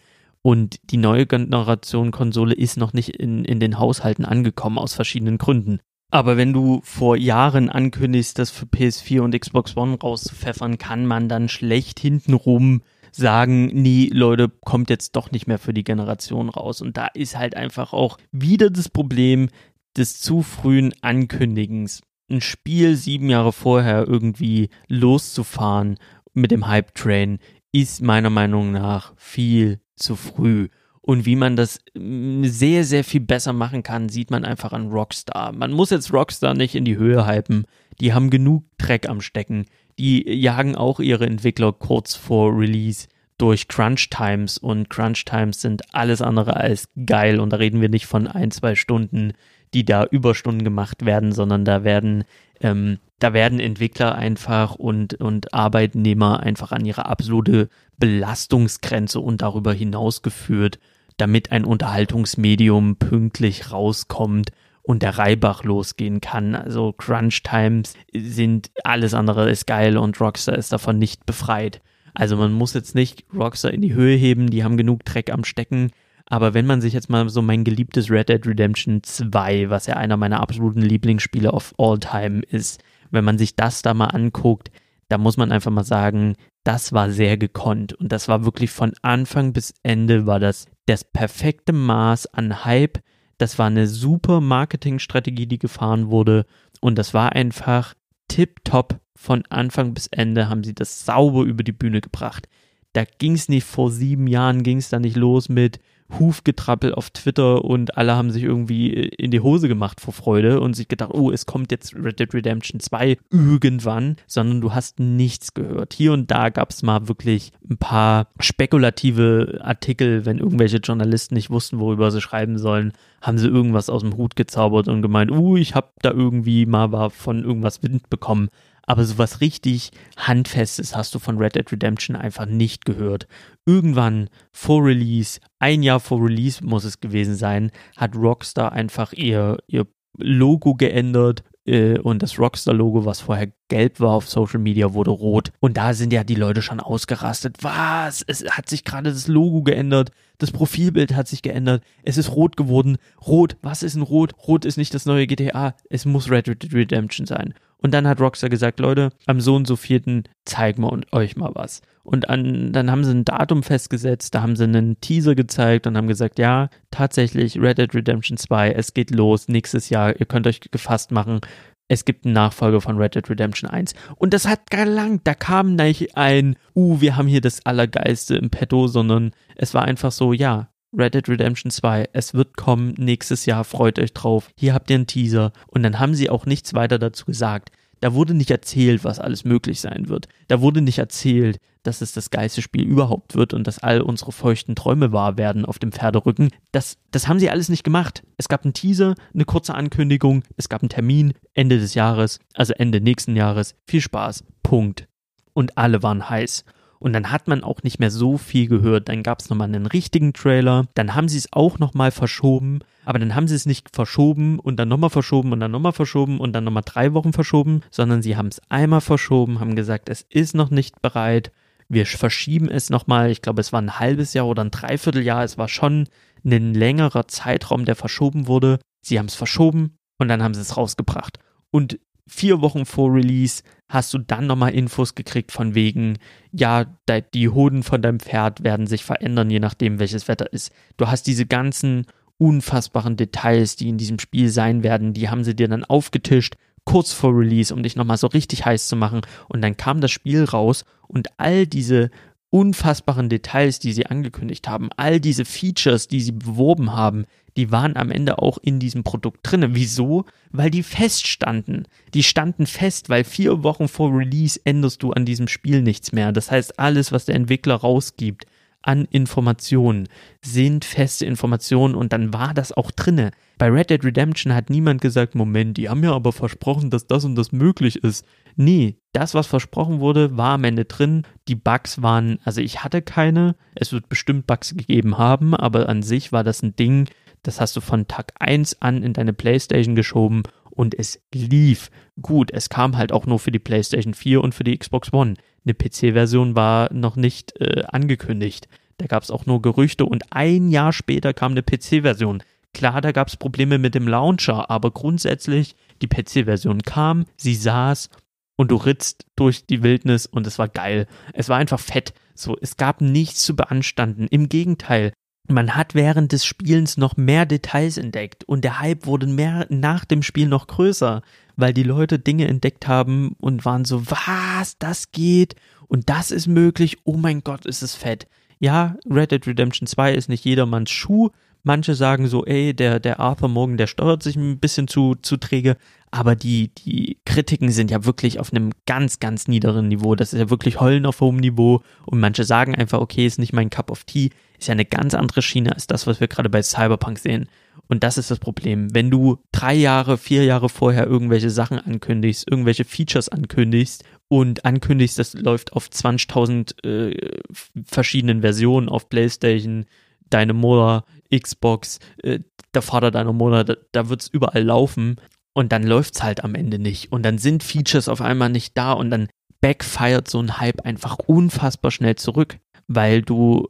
Und die neue Generation Konsole ist noch nicht in, in den Haushalten angekommen aus verschiedenen Gründen. Aber wenn du vor Jahren ankündigst, das für PS4 und Xbox One rauszupfeffern, kann man dann schlecht hintenrum sagen, nee, Leute, kommt jetzt doch nicht mehr für die Generation raus. Und da ist halt einfach auch wieder das Problem des zu frühen Ankündigens. Ein Spiel sieben Jahre vorher irgendwie loszufahren mit dem Hype Train ist meiner Meinung nach viel zu früh. Und wie man das mm, sehr, sehr viel besser machen kann, sieht man einfach an Rockstar. Man muss jetzt Rockstar nicht in die Höhe hypen. Die haben genug Dreck am Stecken. Die jagen auch ihre Entwickler kurz vor Release durch Crunch Times und Crunch Times sind alles andere als geil und da reden wir nicht von ein, zwei Stunden, die da Überstunden gemacht werden, sondern da werden ähm, da werden Entwickler einfach und, und Arbeitnehmer einfach an ihre absolute Belastungsgrenze und darüber hinaus geführt damit ein Unterhaltungsmedium pünktlich rauskommt und der Reibach losgehen kann. Also Crunch Times sind alles andere ist geil und Rockstar ist davon nicht befreit. Also man muss jetzt nicht Rockstar in die Höhe heben, die haben genug Dreck am Stecken. Aber wenn man sich jetzt mal so mein geliebtes Red Dead Redemption 2, was ja einer meiner absoluten Lieblingsspiele of all time ist, wenn man sich das da mal anguckt, da muss man einfach mal sagen, das war sehr gekonnt und das war wirklich von Anfang bis Ende war das das perfekte Maß an Hype. Das war eine super Marketingstrategie, die gefahren wurde und das war einfach tipptopp von Anfang bis Ende haben sie das sauber über die Bühne gebracht. Da ging es nicht vor sieben Jahren, ging es da nicht los mit, Hufgetrappel auf Twitter und alle haben sich irgendwie in die Hose gemacht vor Freude und sich gedacht, oh, es kommt jetzt Red Dead Redemption 2 irgendwann, sondern du hast nichts gehört. Hier und da gab es mal wirklich ein paar spekulative Artikel, wenn irgendwelche Journalisten nicht wussten, worüber sie schreiben sollen, haben sie irgendwas aus dem Hut gezaubert und gemeint, uh, ich habe da irgendwie mal von irgendwas Wind bekommen. Aber sowas richtig Handfestes hast du von Red Dead Redemption einfach nicht gehört. Irgendwann vor Release, ein Jahr vor Release muss es gewesen sein, hat Rockstar einfach ihr, ihr Logo geändert äh, und das Rockstar-Logo, was vorher gelb war auf Social Media, wurde rot. Und da sind ja die Leute schon ausgerastet. Was? Es hat sich gerade das Logo geändert. Das Profilbild hat sich geändert. Es ist rot geworden. Rot. Was ist ein Rot? Rot ist nicht das neue GTA. Es muss Red Dead Redemption sein. Und dann hat Rockstar gesagt, Leute, am so und so vierten zeigen wir euch mal was. Und an, dann haben sie ein Datum festgesetzt, da haben sie einen Teaser gezeigt und haben gesagt, ja, tatsächlich Red Dead Redemption 2, es geht los nächstes Jahr, ihr könnt euch gefasst machen. Es gibt einen Nachfolger von Red Dead Redemption 1. Und das hat gelangt. Da kam nicht ein, uh, wir haben hier das Allergeiste im Petto, sondern es war einfach so, ja, Red Dead Redemption 2, es wird kommen nächstes Jahr, freut euch drauf. Hier habt ihr einen Teaser. Und dann haben sie auch nichts weiter dazu gesagt. Da wurde nicht erzählt, was alles möglich sein wird. Da wurde nicht erzählt, dass es das geilste Spiel überhaupt wird und dass all unsere feuchten Träume wahr werden auf dem Pferderücken. Das, das haben sie alles nicht gemacht. Es gab einen Teaser, eine kurze Ankündigung, es gab einen Termin, Ende des Jahres, also Ende nächsten Jahres. Viel Spaß. Punkt. Und alle waren heiß. Und dann hat man auch nicht mehr so viel gehört. Dann gab es nochmal einen richtigen Trailer. Dann haben sie es auch nochmal verschoben. Aber dann haben sie es nicht verschoben und dann nochmal verschoben und dann nochmal verschoben und dann nochmal drei Wochen verschoben, sondern sie haben es einmal verschoben, haben gesagt, es ist noch nicht bereit. Wir verschieben es nochmal. Ich glaube, es war ein halbes Jahr oder ein Dreivierteljahr. Es war schon ein längerer Zeitraum, der verschoben wurde. Sie haben es verschoben und dann haben sie es rausgebracht. Und vier Wochen vor Release hast du dann nochmal Infos gekriegt von wegen, ja, die Hoden von deinem Pferd werden sich verändern, je nachdem, welches Wetter ist. Du hast diese ganzen unfassbaren Details, die in diesem Spiel sein werden, die haben sie dir dann aufgetischt, kurz vor Release, um dich nochmal so richtig heiß zu machen. Und dann kam das Spiel raus und all diese unfassbaren Details, die sie angekündigt haben, all diese Features, die sie beworben haben, die waren am Ende auch in diesem Produkt drin. Wieso? Weil die feststanden. Die standen fest, weil vier Wochen vor Release änderst du an diesem Spiel nichts mehr. Das heißt, alles, was der Entwickler rausgibt an Informationen, sind feste Informationen und dann war das auch drinne. Bei Red Dead Redemption hat niemand gesagt, Moment, die haben ja aber versprochen, dass das und das möglich ist. Nee, das, was versprochen wurde, war am Ende drin. Die Bugs waren, also ich hatte keine. Es wird bestimmt Bugs gegeben haben, aber an sich war das ein Ding, das hast du von Tag 1 an in deine PlayStation geschoben und es lief gut. Es kam halt auch nur für die PlayStation 4 und für die Xbox One. Eine PC-Version war noch nicht äh, angekündigt. Da gab es auch nur Gerüchte und ein Jahr später kam eine PC-Version. Klar, da gab es Probleme mit dem Launcher, aber grundsätzlich die PC-Version kam, sie saß und du ritzt durch die Wildnis und es war geil. Es war einfach fett. So, es gab nichts zu beanstanden. Im Gegenteil, man hat während des Spielens noch mehr Details entdeckt und der Hype wurde mehr nach dem Spiel noch größer, weil die Leute Dinge entdeckt haben und waren so, was, das geht? Und das ist möglich, oh mein Gott, ist es fett. Ja, Red Dead Redemption 2 ist nicht jedermanns Schuh, Manche sagen so, ey, der, der Arthur Morgan, der steuert sich ein bisschen zu, zu träge. Aber die, die Kritiken sind ja wirklich auf einem ganz, ganz niederen Niveau. Das ist ja wirklich Heulen auf hohem Niveau. Und manche sagen einfach, okay, ist nicht mein Cup of Tea. Ist ja eine ganz andere Schiene als das, was wir gerade bei Cyberpunk sehen. Und das ist das Problem. Wenn du drei Jahre, vier Jahre vorher irgendwelche Sachen ankündigst, irgendwelche Features ankündigst und ankündigst, das läuft auf 20.000 äh, verschiedenen Versionen auf PlayStation, deine Mutter, Xbox, äh, der Vater deiner Mutter, da, da wird es überall laufen und dann läuft es halt am Ende nicht. Und dann sind Features auf einmal nicht da und dann backfired so ein Hype einfach unfassbar schnell zurück, weil du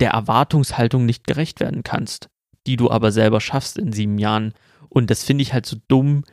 der Erwartungshaltung nicht gerecht werden kannst, die du aber selber schaffst in sieben Jahren. Und das finde ich halt so dumm,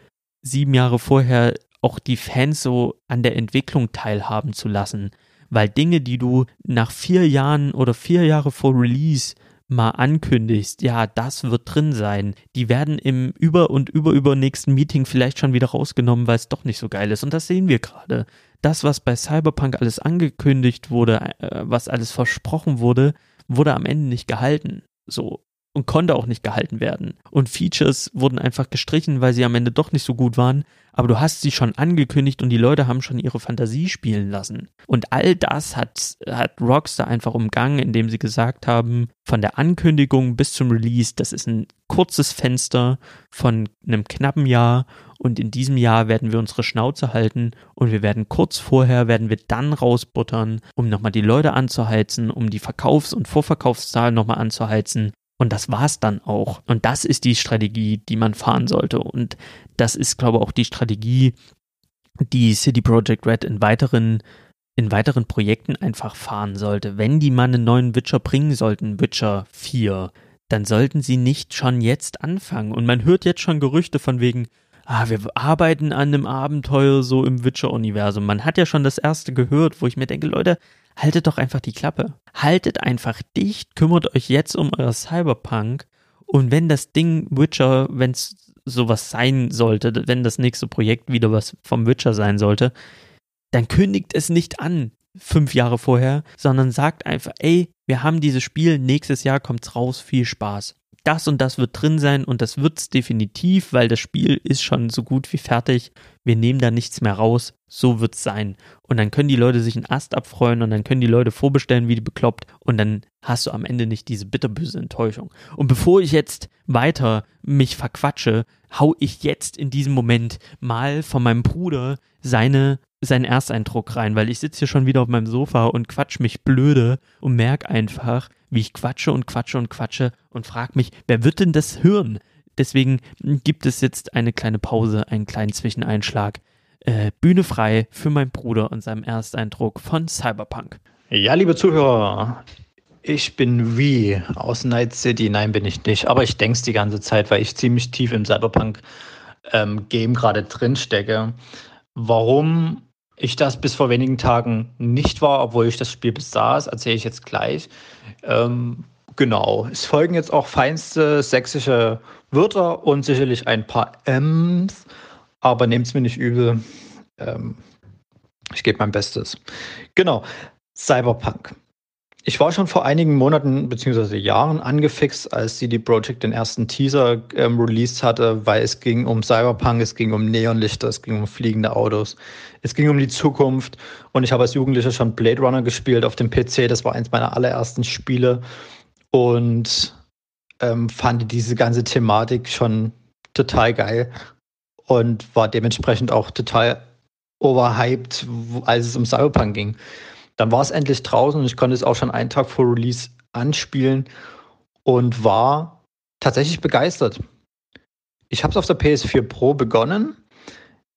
sieben Jahre vorher auch die Fans so an der Entwicklung teilhaben zu lassen. Weil Dinge, die du nach vier Jahren oder vier Jahre vor Release mal ankündigst, ja, das wird drin sein, die werden im über- und überübernächsten Meeting vielleicht schon wieder rausgenommen, weil es doch nicht so geil ist. Und das sehen wir gerade. Das, was bei Cyberpunk alles angekündigt wurde, äh, was alles versprochen wurde, wurde am Ende nicht gehalten. So und konnte auch nicht gehalten werden. Und Features wurden einfach gestrichen, weil sie am Ende doch nicht so gut waren. Aber du hast sie schon angekündigt und die Leute haben schon ihre Fantasie spielen lassen. Und all das hat, hat Rockstar einfach umgangen, indem sie gesagt haben, von der Ankündigung bis zum Release, das ist ein kurzes Fenster von einem knappen Jahr und in diesem Jahr werden wir unsere Schnauze halten und wir werden kurz vorher, werden wir dann rausbuttern, um nochmal die Leute anzuheizen, um die Verkaufs- und Vorverkaufszahlen nochmal anzuheizen und das war's dann auch. Und das ist die Strategie, die man fahren sollte. Und das ist, glaube ich, auch die Strategie, die City Project Red in weiteren, in weiteren Projekten einfach fahren sollte. Wenn die mal einen neuen Witcher bringen sollten, Witcher 4, dann sollten sie nicht schon jetzt anfangen. Und man hört jetzt schon Gerüchte von wegen, ah, wir arbeiten an einem Abenteuer so im Witcher-Universum. Man hat ja schon das erste gehört, wo ich mir denke, Leute, haltet doch einfach die Klappe. Haltet einfach dicht, kümmert euch jetzt um euer Cyberpunk. Und wenn das Ding Witcher, wenn es sowas sein sollte, wenn das nächste Projekt wieder was vom Witcher sein sollte, dann kündigt es nicht an, fünf Jahre vorher, sondern sagt einfach, ey, wir haben dieses Spiel, nächstes Jahr kommt's raus, viel Spaß das und das wird drin sein und das wird's definitiv, weil das Spiel ist schon so gut wie fertig. Wir nehmen da nichts mehr raus. So wird's sein. Und dann können die Leute sich einen Ast abfreuen und dann können die Leute vorbestellen, wie die bekloppt. Und dann hast du am Ende nicht diese bitterböse Enttäuschung. Und bevor ich jetzt weiter mich verquatsche, hau ich jetzt in diesem Moment mal von meinem Bruder seine seinen Ersteindruck rein, weil ich sitze hier schon wieder auf meinem Sofa und quatsch mich blöde und merk einfach, wie ich quatsche und quatsche und quatsche und frag mich, wer wird denn das hören? Deswegen gibt es jetzt eine kleine Pause, einen kleinen Zwischeneinschlag. Äh, Bühne frei für meinen Bruder und seinem Ersteindruck von Cyberpunk. Ja, liebe Zuhörer, ich bin wie aus Night City. Nein, bin ich nicht. Aber ich denke es die ganze Zeit, weil ich ziemlich tief im Cyberpunk ähm, gerade drin stecke. Warum ich das bis vor wenigen Tagen nicht war, obwohl ich das Spiel besaß, erzähle ich jetzt gleich. Ähm, genau, es folgen jetzt auch feinste sächsische Wörter und sicherlich ein paar M's, aber nehmt es mir nicht übel. Ähm, ich gebe mein Bestes. Genau, Cyberpunk. Ich war schon vor einigen Monaten bzw. Jahren angefixt, als CD Projekt den ersten Teaser ähm, released hatte, weil es ging um Cyberpunk, es ging um Neonlichter, es ging um fliegende Autos, es ging um die Zukunft und ich habe als Jugendlicher schon Blade Runner gespielt auf dem PC. Das war eins meiner allerersten Spiele und ähm, fand diese ganze Thematik schon total geil und war dementsprechend auch total overhyped, als es um Cyberpunk ging. Dann war es endlich draußen und ich konnte es auch schon einen Tag vor Release anspielen und war tatsächlich begeistert. Ich habe es auf der PS4 Pro begonnen.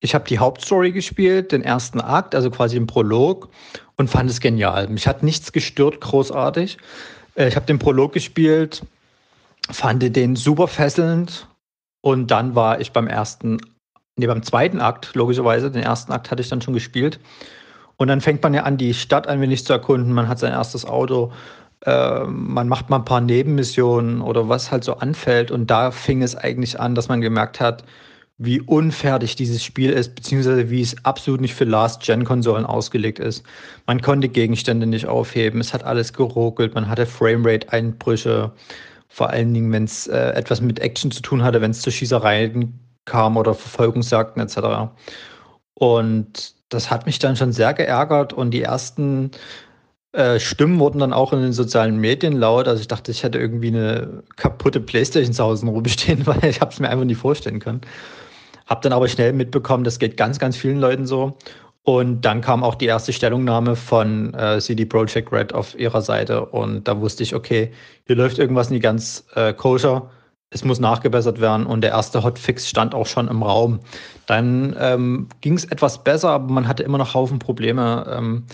Ich habe die Hauptstory gespielt, den ersten Akt, also quasi den Prolog, und fand es genial. Mich hat nichts gestört, großartig. Äh, ich habe den Prolog gespielt, fand den super fesselnd und dann war ich beim ersten, nee, beim zweiten Akt, logischerweise. Den ersten Akt hatte ich dann schon gespielt und dann fängt man ja an, die Stadt ein wenig zu erkunden. Man hat sein erstes Auto. Äh, man macht mal ein paar Nebenmissionen oder was halt so anfällt. Und da fing es eigentlich an, dass man gemerkt hat, wie unfertig dieses Spiel ist, beziehungsweise wie es absolut nicht für Last-Gen-Konsolen ausgelegt ist. Man konnte Gegenstände nicht aufheben, es hat alles geruckelt, man hatte Framerate-Einbrüche, vor allen Dingen, wenn es äh, etwas mit Action zu tun hatte, wenn es zu Schießereien kam oder Verfolgungsjagden etc. Und das hat mich dann schon sehr geärgert und die ersten äh, Stimmen wurden dann auch in den sozialen Medien laut. Also ich dachte, ich hätte irgendwie eine kaputte Playstation zu Hause rumstehen, weil ich habe es mir einfach nicht vorstellen können. Hab dann aber schnell mitbekommen, das geht ganz, ganz vielen Leuten so. Und dann kam auch die erste Stellungnahme von äh, CD Projekt Red auf ihrer Seite und da wusste ich, okay, hier läuft irgendwas nicht ganz äh, koscher es muss nachgebessert werden und der erste Hotfix stand auch schon im Raum. Dann ähm, ging es etwas besser, aber man hatte immer noch Haufen Probleme. Ähm,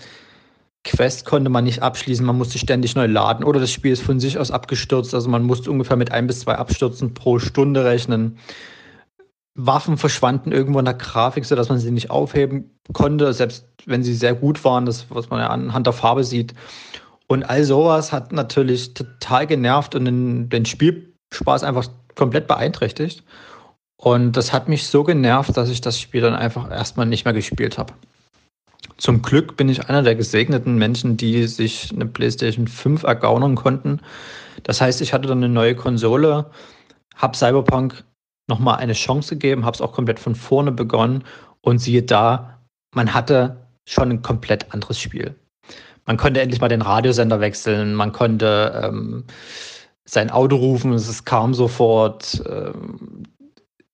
Quest konnte man nicht abschließen, man musste ständig neu laden oder das Spiel ist von sich aus abgestürzt. Also man musste ungefähr mit ein bis zwei Abstürzen pro Stunde rechnen. Waffen verschwanden irgendwo in der Grafik, sodass man sie nicht aufheben konnte, selbst wenn sie sehr gut waren, das, was man ja anhand der Farbe sieht. Und all sowas hat natürlich total genervt und den, den Spiel Spaß einfach komplett beeinträchtigt. Und das hat mich so genervt, dass ich das Spiel dann einfach erstmal nicht mehr gespielt habe. Zum Glück bin ich einer der gesegneten Menschen, die sich eine PlayStation 5 ergaunern konnten. Das heißt, ich hatte dann eine neue Konsole, habe Cyberpunk nochmal eine Chance gegeben, habe es auch komplett von vorne begonnen und siehe da, man hatte schon ein komplett anderes Spiel. Man konnte endlich mal den Radiosender wechseln, man konnte ähm, sein Auto rufen, es kam sofort. Ähm,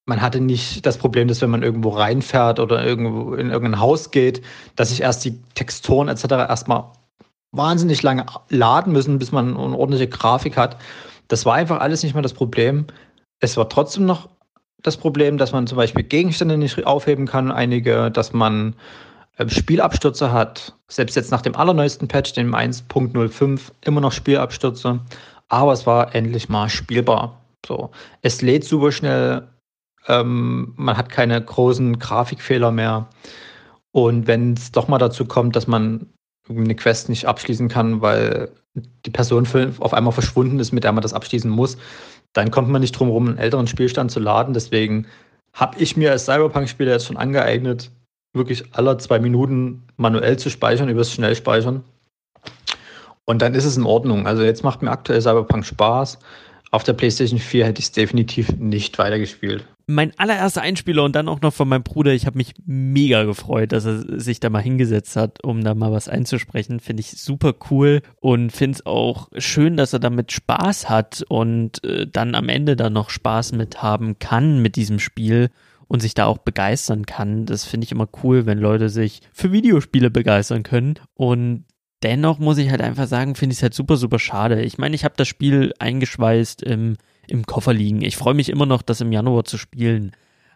man hatte nicht das Problem, dass wenn man irgendwo reinfährt oder irgendwo in irgendein Haus geht, dass sich erst die Texturen etc. erstmal wahnsinnig lange laden müssen, bis man eine ordentliche Grafik hat. Das war einfach alles nicht mehr das Problem. Es war trotzdem noch das Problem, dass man zum Beispiel Gegenstände nicht aufheben kann, einige, dass man äh, Spielabstürze hat. Selbst jetzt nach dem allerneuesten Patch, dem 1.05, immer noch Spielabstürze aber es war endlich mal spielbar. So, es lädt super schnell, ähm, man hat keine großen Grafikfehler mehr. Und wenn es doch mal dazu kommt, dass man eine Quest nicht abschließen kann, weil die Person auf einmal verschwunden ist, mit der man das abschließen muss, dann kommt man nicht drum herum, einen älteren Spielstand zu laden. Deswegen habe ich mir als Cyberpunk-Spieler jetzt schon angeeignet, wirklich alle zwei Minuten manuell zu speichern, übers Schnellspeichern. Und dann ist es in Ordnung. Also jetzt macht mir aktuell Cyberpunk Spaß. Auf der PlayStation 4 hätte ich es definitiv nicht weitergespielt. Mein allererster Einspieler und dann auch noch von meinem Bruder. Ich habe mich mega gefreut, dass er sich da mal hingesetzt hat, um da mal was einzusprechen. Finde ich super cool und finde es auch schön, dass er damit Spaß hat und äh, dann am Ende dann noch Spaß mit haben kann mit diesem Spiel und sich da auch begeistern kann. Das finde ich immer cool, wenn Leute sich für Videospiele begeistern können. Und Dennoch muss ich halt einfach sagen, finde ich es halt super, super schade. Ich meine, ich habe das Spiel eingeschweißt im, im Koffer liegen. Ich freue mich immer noch, das im Januar zu spielen.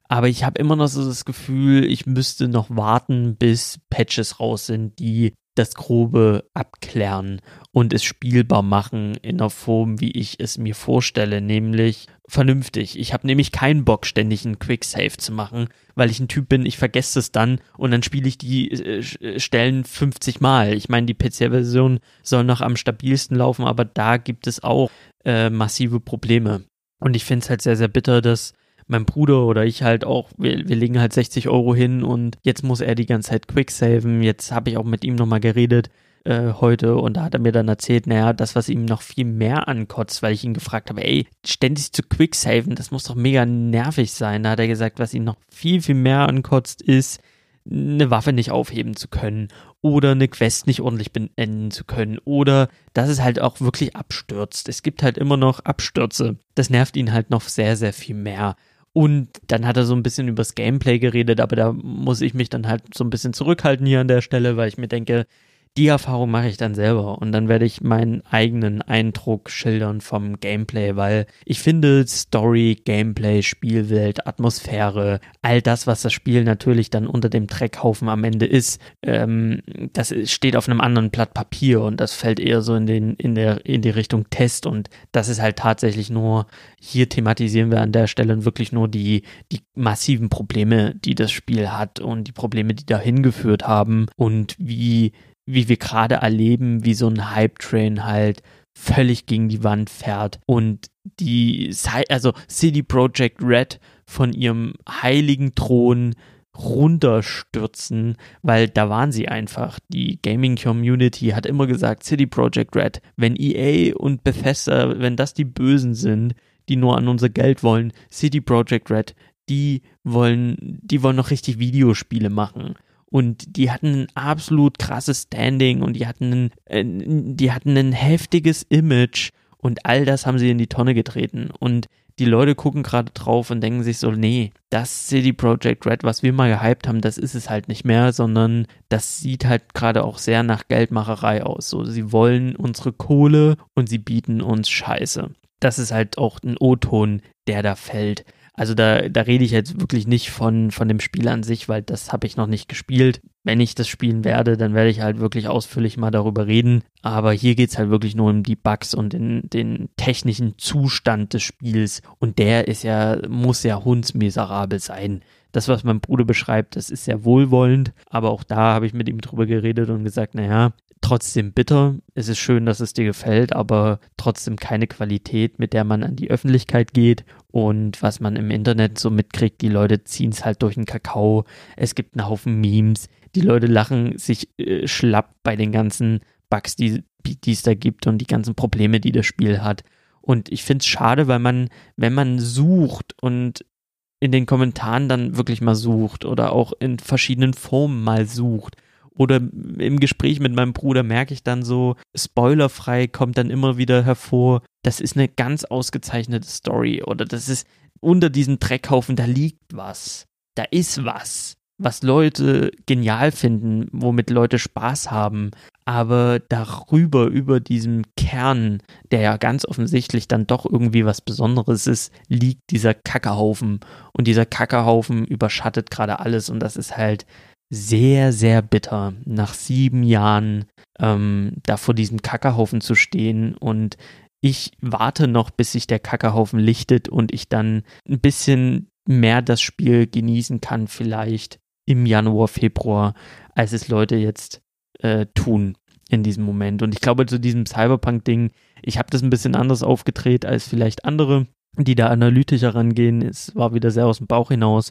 Aber ich habe immer noch so das Gefühl, ich müsste noch warten, bis Patches raus sind, die das Grobe abklären und es spielbar machen in der Form, wie ich es mir vorstelle, nämlich vernünftig. Ich habe nämlich keinen Bock, ständig einen Quicksave zu machen, weil ich ein Typ bin, ich vergesse es dann und dann spiele ich die äh, äh Stellen 50 Mal. Ich meine, die PC-Version soll noch am stabilsten laufen, aber da gibt es auch äh, massive Probleme. Und ich finde es halt sehr, sehr bitter, dass mein Bruder oder ich halt auch, wir, wir legen halt 60 Euro hin und jetzt muss er die ganze Zeit quicksaven. Jetzt habe ich auch mit ihm nochmal geredet äh, heute und da hat er mir dann erzählt, naja, das, was ihm noch viel mehr ankotzt, weil ich ihn gefragt habe, ey, ständig zu quicksaven, das muss doch mega nervig sein. Da hat er gesagt, was ihn noch viel, viel mehr ankotzt, ist, eine Waffe nicht aufheben zu können oder eine Quest nicht ordentlich beenden zu können oder dass es halt auch wirklich abstürzt. Es gibt halt immer noch Abstürze. Das nervt ihn halt noch sehr, sehr viel mehr. Und dann hat er so ein bisschen übers Gameplay geredet, aber da muss ich mich dann halt so ein bisschen zurückhalten hier an der Stelle, weil ich mir denke, die Erfahrung mache ich dann selber und dann werde ich meinen eigenen Eindruck schildern vom Gameplay, weil ich finde Story, Gameplay, Spielwelt, Atmosphäre, all das, was das Spiel natürlich dann unter dem Dreckhaufen am Ende ist, ähm, das steht auf einem anderen Blatt Papier und das fällt eher so in den in der in die Richtung Test und das ist halt tatsächlich nur hier thematisieren wir an der Stelle wirklich nur die die massiven Probleme, die das Spiel hat und die Probleme, die dahin geführt haben und wie wie wir gerade erleben, wie so ein Hype-Train halt völlig gegen die Wand fährt und die, also City Project Red von ihrem heiligen Thron runterstürzen, weil da waren sie einfach. Die Gaming Community hat immer gesagt, City Project Red, wenn EA und Bethesda, wenn das die Bösen sind, die nur an unser Geld wollen, City Project Red, die wollen, die wollen noch richtig Videospiele machen und die hatten ein absolut krasses Standing und die hatten ein, äh, die hatten ein heftiges Image und all das haben sie in die Tonne getreten und die Leute gucken gerade drauf und denken sich so, nee, das City Project Red, was wir mal gehypt haben, das ist es halt nicht mehr, sondern das sieht halt gerade auch sehr nach Geldmacherei aus. So, sie wollen unsere Kohle und sie bieten uns Scheiße. Das ist halt auch ein O-Ton, der da fällt. Also da, da rede ich jetzt wirklich nicht von, von dem Spiel an sich, weil das habe ich noch nicht gespielt. Wenn ich das spielen werde, dann werde ich halt wirklich ausführlich mal darüber reden. Aber hier geht es halt wirklich nur um die Bugs und den, den technischen Zustand des Spiels. Und der ist ja, muss ja hundsmiserabel sein das, was mein Bruder beschreibt, das ist sehr wohlwollend, aber auch da habe ich mit ihm drüber geredet und gesagt, naja, trotzdem bitter. Es ist schön, dass es dir gefällt, aber trotzdem keine Qualität, mit der man an die Öffentlichkeit geht. Und was man im Internet so mitkriegt, die Leute ziehen es halt durch den Kakao. Es gibt einen Haufen Memes. Die Leute lachen sich äh, schlapp bei den ganzen Bugs, die, es da gibt und die ganzen Probleme, die das Spiel hat. Und ich finde es schade, weil man, wenn man sucht und in den Kommentaren dann wirklich mal sucht oder auch in verschiedenen Formen mal sucht, oder im Gespräch mit meinem Bruder merke ich dann so, spoilerfrei kommt dann immer wieder hervor, das ist eine ganz ausgezeichnete Story oder das ist unter diesem Dreckhaufen, da liegt was. Da ist was, was Leute genial finden, womit Leute Spaß haben. Aber darüber, über diesem Kern, der ja ganz offensichtlich dann doch irgendwie was Besonderes ist, liegt dieser Kackehaufen. Und dieser Kackehaufen überschattet gerade alles und das ist halt sehr, sehr bitter, nach sieben Jahren ähm, da vor diesem Kackerhaufen zu stehen und ich warte noch, bis sich der Kackerhaufen lichtet und ich dann ein bisschen mehr das Spiel genießen kann, vielleicht im Januar, Februar, als es Leute jetzt äh, tun in diesem Moment. Und ich glaube, zu diesem Cyberpunk-Ding, ich habe das ein bisschen anders aufgedreht als vielleicht andere, die da analytischer rangehen. Es war wieder sehr aus dem Bauch hinaus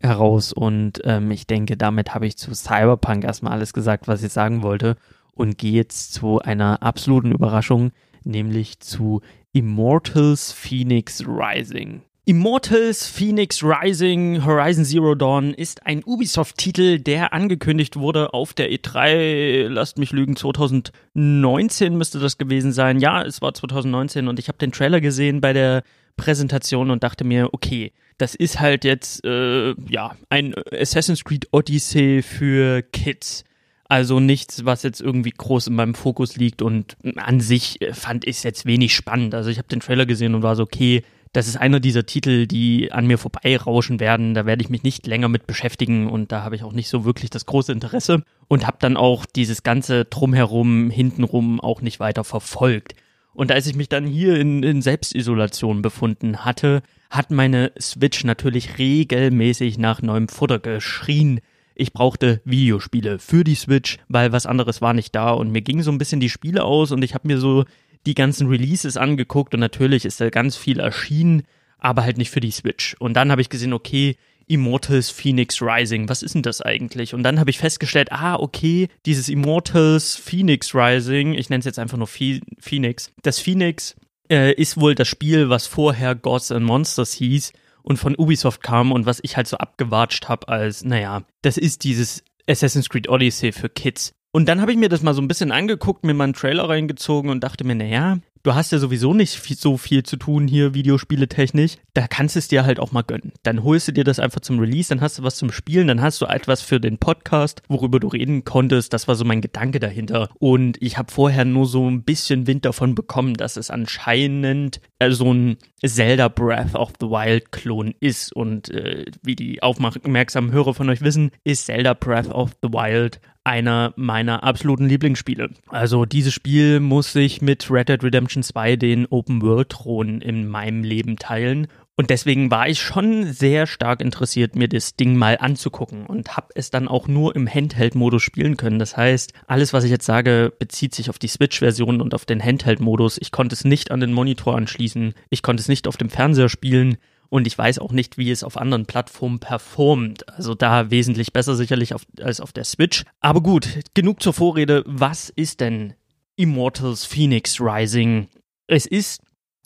heraus und ähm, ich denke, damit habe ich zu Cyberpunk erstmal alles gesagt, was ich sagen wollte und gehe jetzt zu einer absoluten Überraschung, nämlich zu Immortals Phoenix Rising. Immortals Phoenix Rising Horizon Zero Dawn ist ein Ubisoft-Titel, der angekündigt wurde auf der E3, lasst mich lügen, 2019 müsste das gewesen sein. Ja, es war 2019 und ich habe den Trailer gesehen bei der Präsentation und dachte mir, okay, das ist halt jetzt äh, ja ein Assassin's Creed Odyssey für Kids. Also nichts, was jetzt irgendwie groß in meinem Fokus liegt und an sich äh, fand ich es jetzt wenig spannend. Also ich habe den Trailer gesehen und war so, okay, das ist einer dieser Titel, die an mir vorbeirauschen werden. Da werde ich mich nicht länger mit beschäftigen und da habe ich auch nicht so wirklich das große Interesse und habe dann auch dieses ganze Drumherum, hintenrum auch nicht weiter verfolgt. Und als ich mich dann hier in, in Selbstisolation befunden hatte, hat meine Switch natürlich regelmäßig nach neuem Futter geschrien. Ich brauchte Videospiele für die Switch, weil was anderes war nicht da und mir ging so ein bisschen die Spiele aus und ich habe mir so die ganzen Releases angeguckt und natürlich ist da ganz viel erschienen, aber halt nicht für die Switch. Und dann habe ich gesehen, okay, Immortals Phoenix Rising, was ist denn das eigentlich? Und dann habe ich festgestellt, ah, okay, dieses Immortals Phoenix Rising, ich nenne es jetzt einfach nur Phoenix, das Phoenix äh, ist wohl das Spiel, was vorher Gods and Monsters hieß und von Ubisoft kam und was ich halt so abgewatscht habe als, naja, das ist dieses Assassin's Creed Odyssey für Kids. Und dann habe ich mir das mal so ein bisschen angeguckt, mir mal einen Trailer reingezogen und dachte mir, naja, du hast ja sowieso nicht viel, so viel zu tun hier, Videospiele technisch. Da kannst du es dir halt auch mal gönnen. Dann holst du dir das einfach zum Release, dann hast du was zum Spielen, dann hast du etwas für den Podcast, worüber du reden konntest. Das war so mein Gedanke dahinter. Und ich habe vorher nur so ein bisschen Wind davon bekommen, dass es anscheinend äh, so ein Zelda Breath of the Wild Klon ist. Und äh, wie die aufmerksamen Hörer von euch wissen, ist Zelda Breath of the Wild einer meiner absoluten Lieblingsspiele. Also dieses Spiel muss sich mit Red Dead Redemption 2 den Open World Thron in meinem Leben teilen und deswegen war ich schon sehr stark interessiert, mir das Ding mal anzugucken und habe es dann auch nur im Handheld-Modus spielen können. Das heißt, alles, was ich jetzt sage, bezieht sich auf die Switch-Version und auf den Handheld-Modus. Ich konnte es nicht an den Monitor anschließen, ich konnte es nicht auf dem Fernseher spielen und ich weiß auch nicht, wie es auf anderen Plattformen performt. Also da wesentlich besser sicherlich auf, als auf der Switch. Aber gut, genug zur Vorrede. Was ist denn Immortals Phoenix Rising? Es ist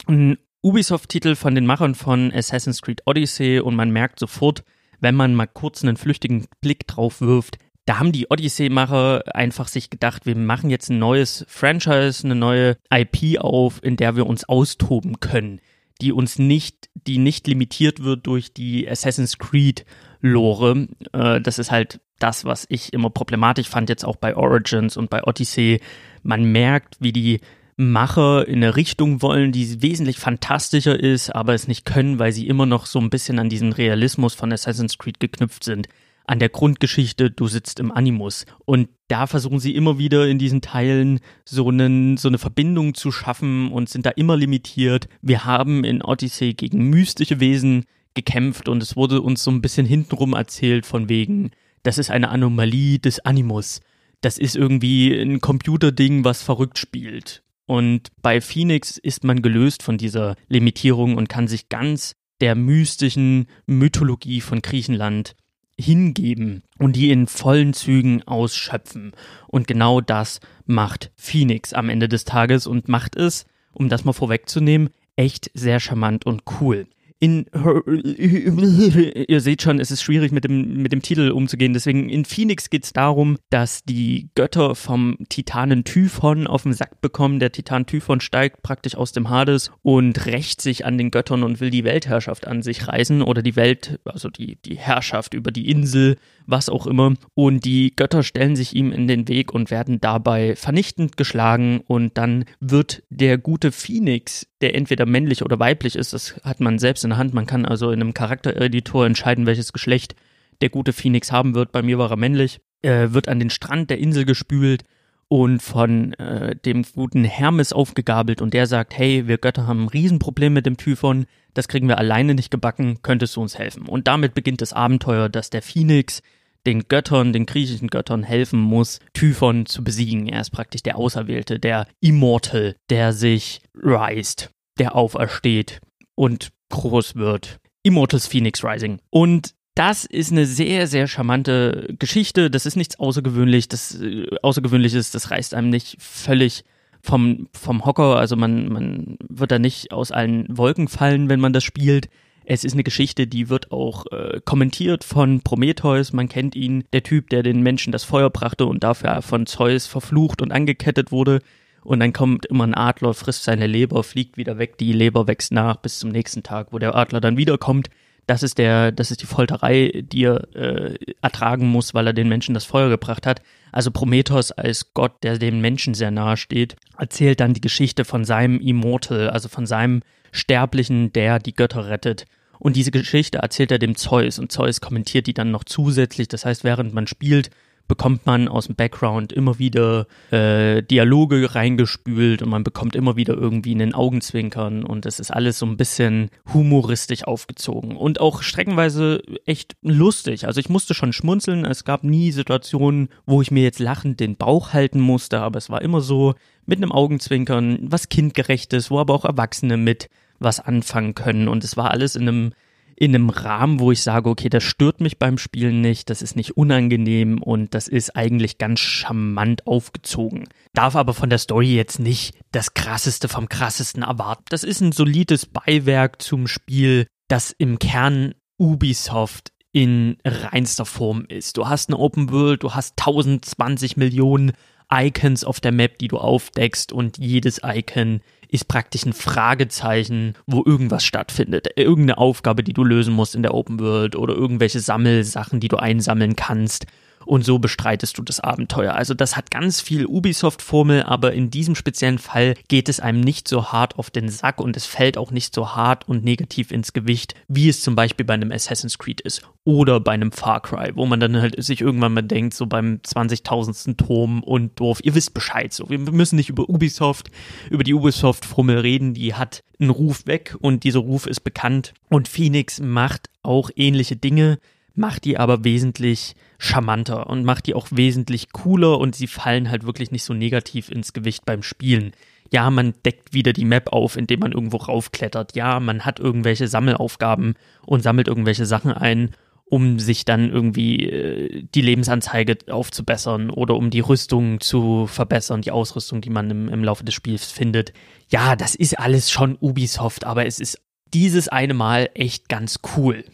ein Ubisoft-Titel von den Machern von Assassin's Creed Odyssey und man merkt sofort, wenn man mal kurz einen flüchtigen Blick drauf wirft, da haben die Odyssey-Macher einfach sich gedacht, wir machen jetzt ein neues Franchise, eine neue IP auf, in der wir uns austoben können die uns nicht, die nicht limitiert wird durch die Assassin's Creed Lore. Äh, das ist halt das, was ich immer problematisch fand, jetzt auch bei Origins und bei Odyssey. Man merkt, wie die Macher in eine Richtung wollen, die wesentlich fantastischer ist, aber es nicht können, weil sie immer noch so ein bisschen an diesen Realismus von Assassin's Creed geknüpft sind an der Grundgeschichte, du sitzt im Animus. Und da versuchen sie immer wieder in diesen Teilen so, einen, so eine Verbindung zu schaffen und sind da immer limitiert. Wir haben in Odyssey gegen mystische Wesen gekämpft und es wurde uns so ein bisschen hintenrum erzählt von wegen, das ist eine Anomalie des Animus. Das ist irgendwie ein Computerding, was verrückt spielt. Und bei Phoenix ist man gelöst von dieser Limitierung und kann sich ganz der mystischen Mythologie von Griechenland hingeben und die in vollen Zügen ausschöpfen. Und genau das macht Phoenix am Ende des Tages und macht es, um das mal vorwegzunehmen, echt sehr charmant und cool in ihr seht schon, es ist schwierig mit dem, mit dem Titel umzugehen. Deswegen in Phoenix geht es darum, dass die Götter vom Titanen Typhon auf den Sack bekommen. Der Titan Typhon steigt praktisch aus dem Hades und rächt sich an den Göttern und will die Weltherrschaft an sich reißen oder die Welt, also die, die Herrschaft über die Insel was auch immer. Und die Götter stellen sich ihm in den Weg und werden dabei vernichtend geschlagen. Und dann wird der gute Phoenix, der entweder männlich oder weiblich ist, das hat man selbst in der Hand. Man kann also in einem Charaktereditor entscheiden, welches Geschlecht der gute Phoenix haben wird. Bei mir war er männlich. Er wird an den Strand der Insel gespült und von äh, dem guten Hermes aufgegabelt und der sagt, hey, wir Götter haben ein Riesenproblem mit dem Typhon, das kriegen wir alleine nicht gebacken, könntest du uns helfen? Und damit beginnt das Abenteuer, dass der Phoenix den Göttern, den griechischen Göttern helfen muss, Typhon zu besiegen. Er ist praktisch der Auserwählte, der Immortal, der sich reist, der aufersteht und groß wird. Immortals Phoenix Rising. Und das ist eine sehr, sehr charmante Geschichte. Das ist nichts Außergewöhnlich, das äh, Außergewöhnliches, das reißt einem nicht völlig vom, vom Hocker. Also man, man wird da nicht aus allen Wolken fallen, wenn man das spielt. Es ist eine Geschichte, die wird auch äh, kommentiert von Prometheus. Man kennt ihn, der Typ, der den Menschen das Feuer brachte und dafür von Zeus verflucht und angekettet wurde. Und dann kommt immer ein Adler, frisst seine Leber, fliegt wieder weg, die Leber wächst nach bis zum nächsten Tag, wo der Adler dann wiederkommt. Das ist der, das ist die Folterei, die er äh, ertragen muss, weil er den Menschen das Feuer gebracht hat. Also Prometheus als Gott, der dem Menschen sehr nahe steht, erzählt dann die Geschichte von seinem Immortal, also von seinem Sterblichen, der die Götter rettet. Und diese Geschichte erzählt er dem Zeus und Zeus kommentiert die dann noch zusätzlich. Das heißt, während man spielt, bekommt man aus dem Background immer wieder äh, Dialoge reingespült und man bekommt immer wieder irgendwie einen Augenzwinkern und es ist alles so ein bisschen humoristisch aufgezogen und auch streckenweise echt lustig. Also ich musste schon schmunzeln, es gab nie Situationen, wo ich mir jetzt lachend den Bauch halten musste, aber es war immer so mit einem Augenzwinkern, was kindgerechtes, wo aber auch Erwachsene mit was anfangen können und es war alles in einem in einem Rahmen, wo ich sage, okay, das stört mich beim Spielen nicht, das ist nicht unangenehm und das ist eigentlich ganz charmant aufgezogen. Darf aber von der Story jetzt nicht das krasseste vom krassesten erwarten. Das ist ein solides Beiwerk zum Spiel, das im Kern Ubisoft in reinster Form ist. Du hast eine Open World, du hast 1020 Millionen Icons auf der Map, die du aufdeckst und jedes Icon ist praktisch ein Fragezeichen, wo irgendwas stattfindet. Irgendeine Aufgabe, die du lösen musst in der Open World oder irgendwelche Sammelsachen, die du einsammeln kannst und so bestreitest du das Abenteuer. Also das hat ganz viel Ubisoft-Formel, aber in diesem speziellen Fall geht es einem nicht so hart auf den Sack und es fällt auch nicht so hart und negativ ins Gewicht, wie es zum Beispiel bei einem Assassin's Creed ist oder bei einem Far Cry, wo man dann halt sich irgendwann mal denkt, so beim 20.000. Turm und Dorf, ihr wisst Bescheid, so wir müssen nicht über Ubisoft, über die Ubisoft-Formel reden, die hat einen Ruf weg und dieser Ruf ist bekannt und Phoenix macht auch ähnliche Dinge, macht die aber wesentlich charmanter und macht die auch wesentlich cooler und sie fallen halt wirklich nicht so negativ ins Gewicht beim Spielen. Ja, man deckt wieder die Map auf, indem man irgendwo raufklettert. Ja, man hat irgendwelche Sammelaufgaben und sammelt irgendwelche Sachen ein, um sich dann irgendwie äh, die Lebensanzeige aufzubessern oder um die Rüstung zu verbessern, die Ausrüstung, die man im, im Laufe des Spiels findet. Ja, das ist alles schon Ubisoft, aber es ist dieses eine Mal echt ganz cool.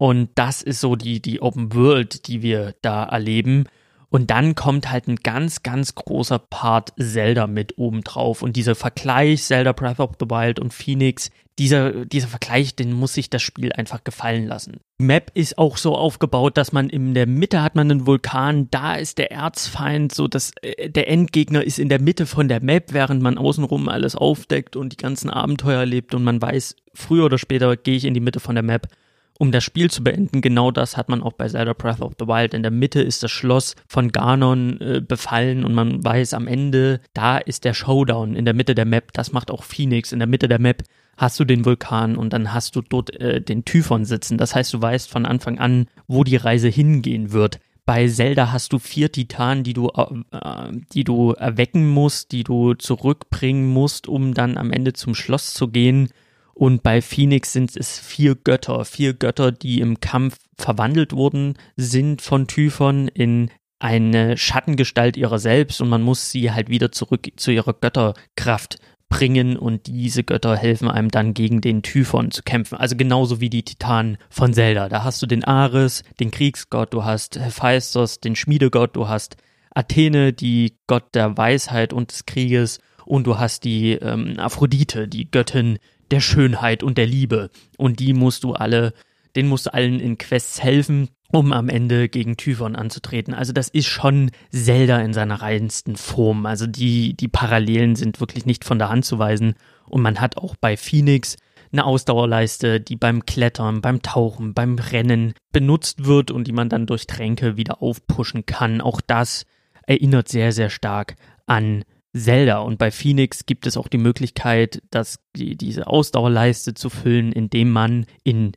Und das ist so die, die Open World, die wir da erleben. Und dann kommt halt ein ganz, ganz großer Part Zelda mit oben drauf. Und dieser Vergleich Zelda Breath of the Wild und Phoenix, dieser, dieser Vergleich, den muss sich das Spiel einfach gefallen lassen. Die Map ist auch so aufgebaut, dass man in der Mitte hat man einen Vulkan, da ist der Erzfeind, so dass äh, der Endgegner ist in der Mitte von der Map, während man außenrum alles aufdeckt und die ganzen Abenteuer erlebt und man weiß, früher oder später gehe ich in die Mitte von der Map um das Spiel zu beenden. Genau das hat man auch bei Zelda Breath of the Wild. In der Mitte ist das Schloss von Ganon äh, befallen und man weiß am Ende, da ist der Showdown in der Mitte der Map. Das macht auch Phoenix. In der Mitte der Map hast du den Vulkan und dann hast du dort äh, den Typhon sitzen. Das heißt, du weißt von Anfang an, wo die Reise hingehen wird. Bei Zelda hast du vier Titanen, die du, äh, die du erwecken musst, die du zurückbringen musst, um dann am Ende zum Schloss zu gehen. Und bei Phoenix sind es vier Götter, vier Götter, die im Kampf verwandelt wurden, sind von Typhon in eine Schattengestalt ihrer selbst und man muss sie halt wieder zurück zu ihrer Götterkraft bringen und diese Götter helfen einem dann gegen den Typhon zu kämpfen. Also genauso wie die Titanen von Zelda. Da hast du den Ares, den Kriegsgott, du hast Hephaistos, den Schmiedegott, du hast Athene, die Gott der Weisheit und des Krieges und du hast die ähm, Aphrodite, die Göttin der Schönheit und der Liebe. Und die musst du alle, den musst du allen in Quests helfen, um am Ende gegen Typhon anzutreten. Also das ist schon Zelda in seiner reinsten Form. Also die, die Parallelen sind wirklich nicht von der Hand zu weisen. Und man hat auch bei Phoenix eine Ausdauerleiste, die beim Klettern, beim Tauchen, beim Rennen benutzt wird und die man dann durch Tränke wieder aufpushen kann. Auch das erinnert sehr, sehr stark an Zelda. Und bei Phoenix gibt es auch die Möglichkeit, dass die, diese Ausdauerleiste zu füllen, indem man in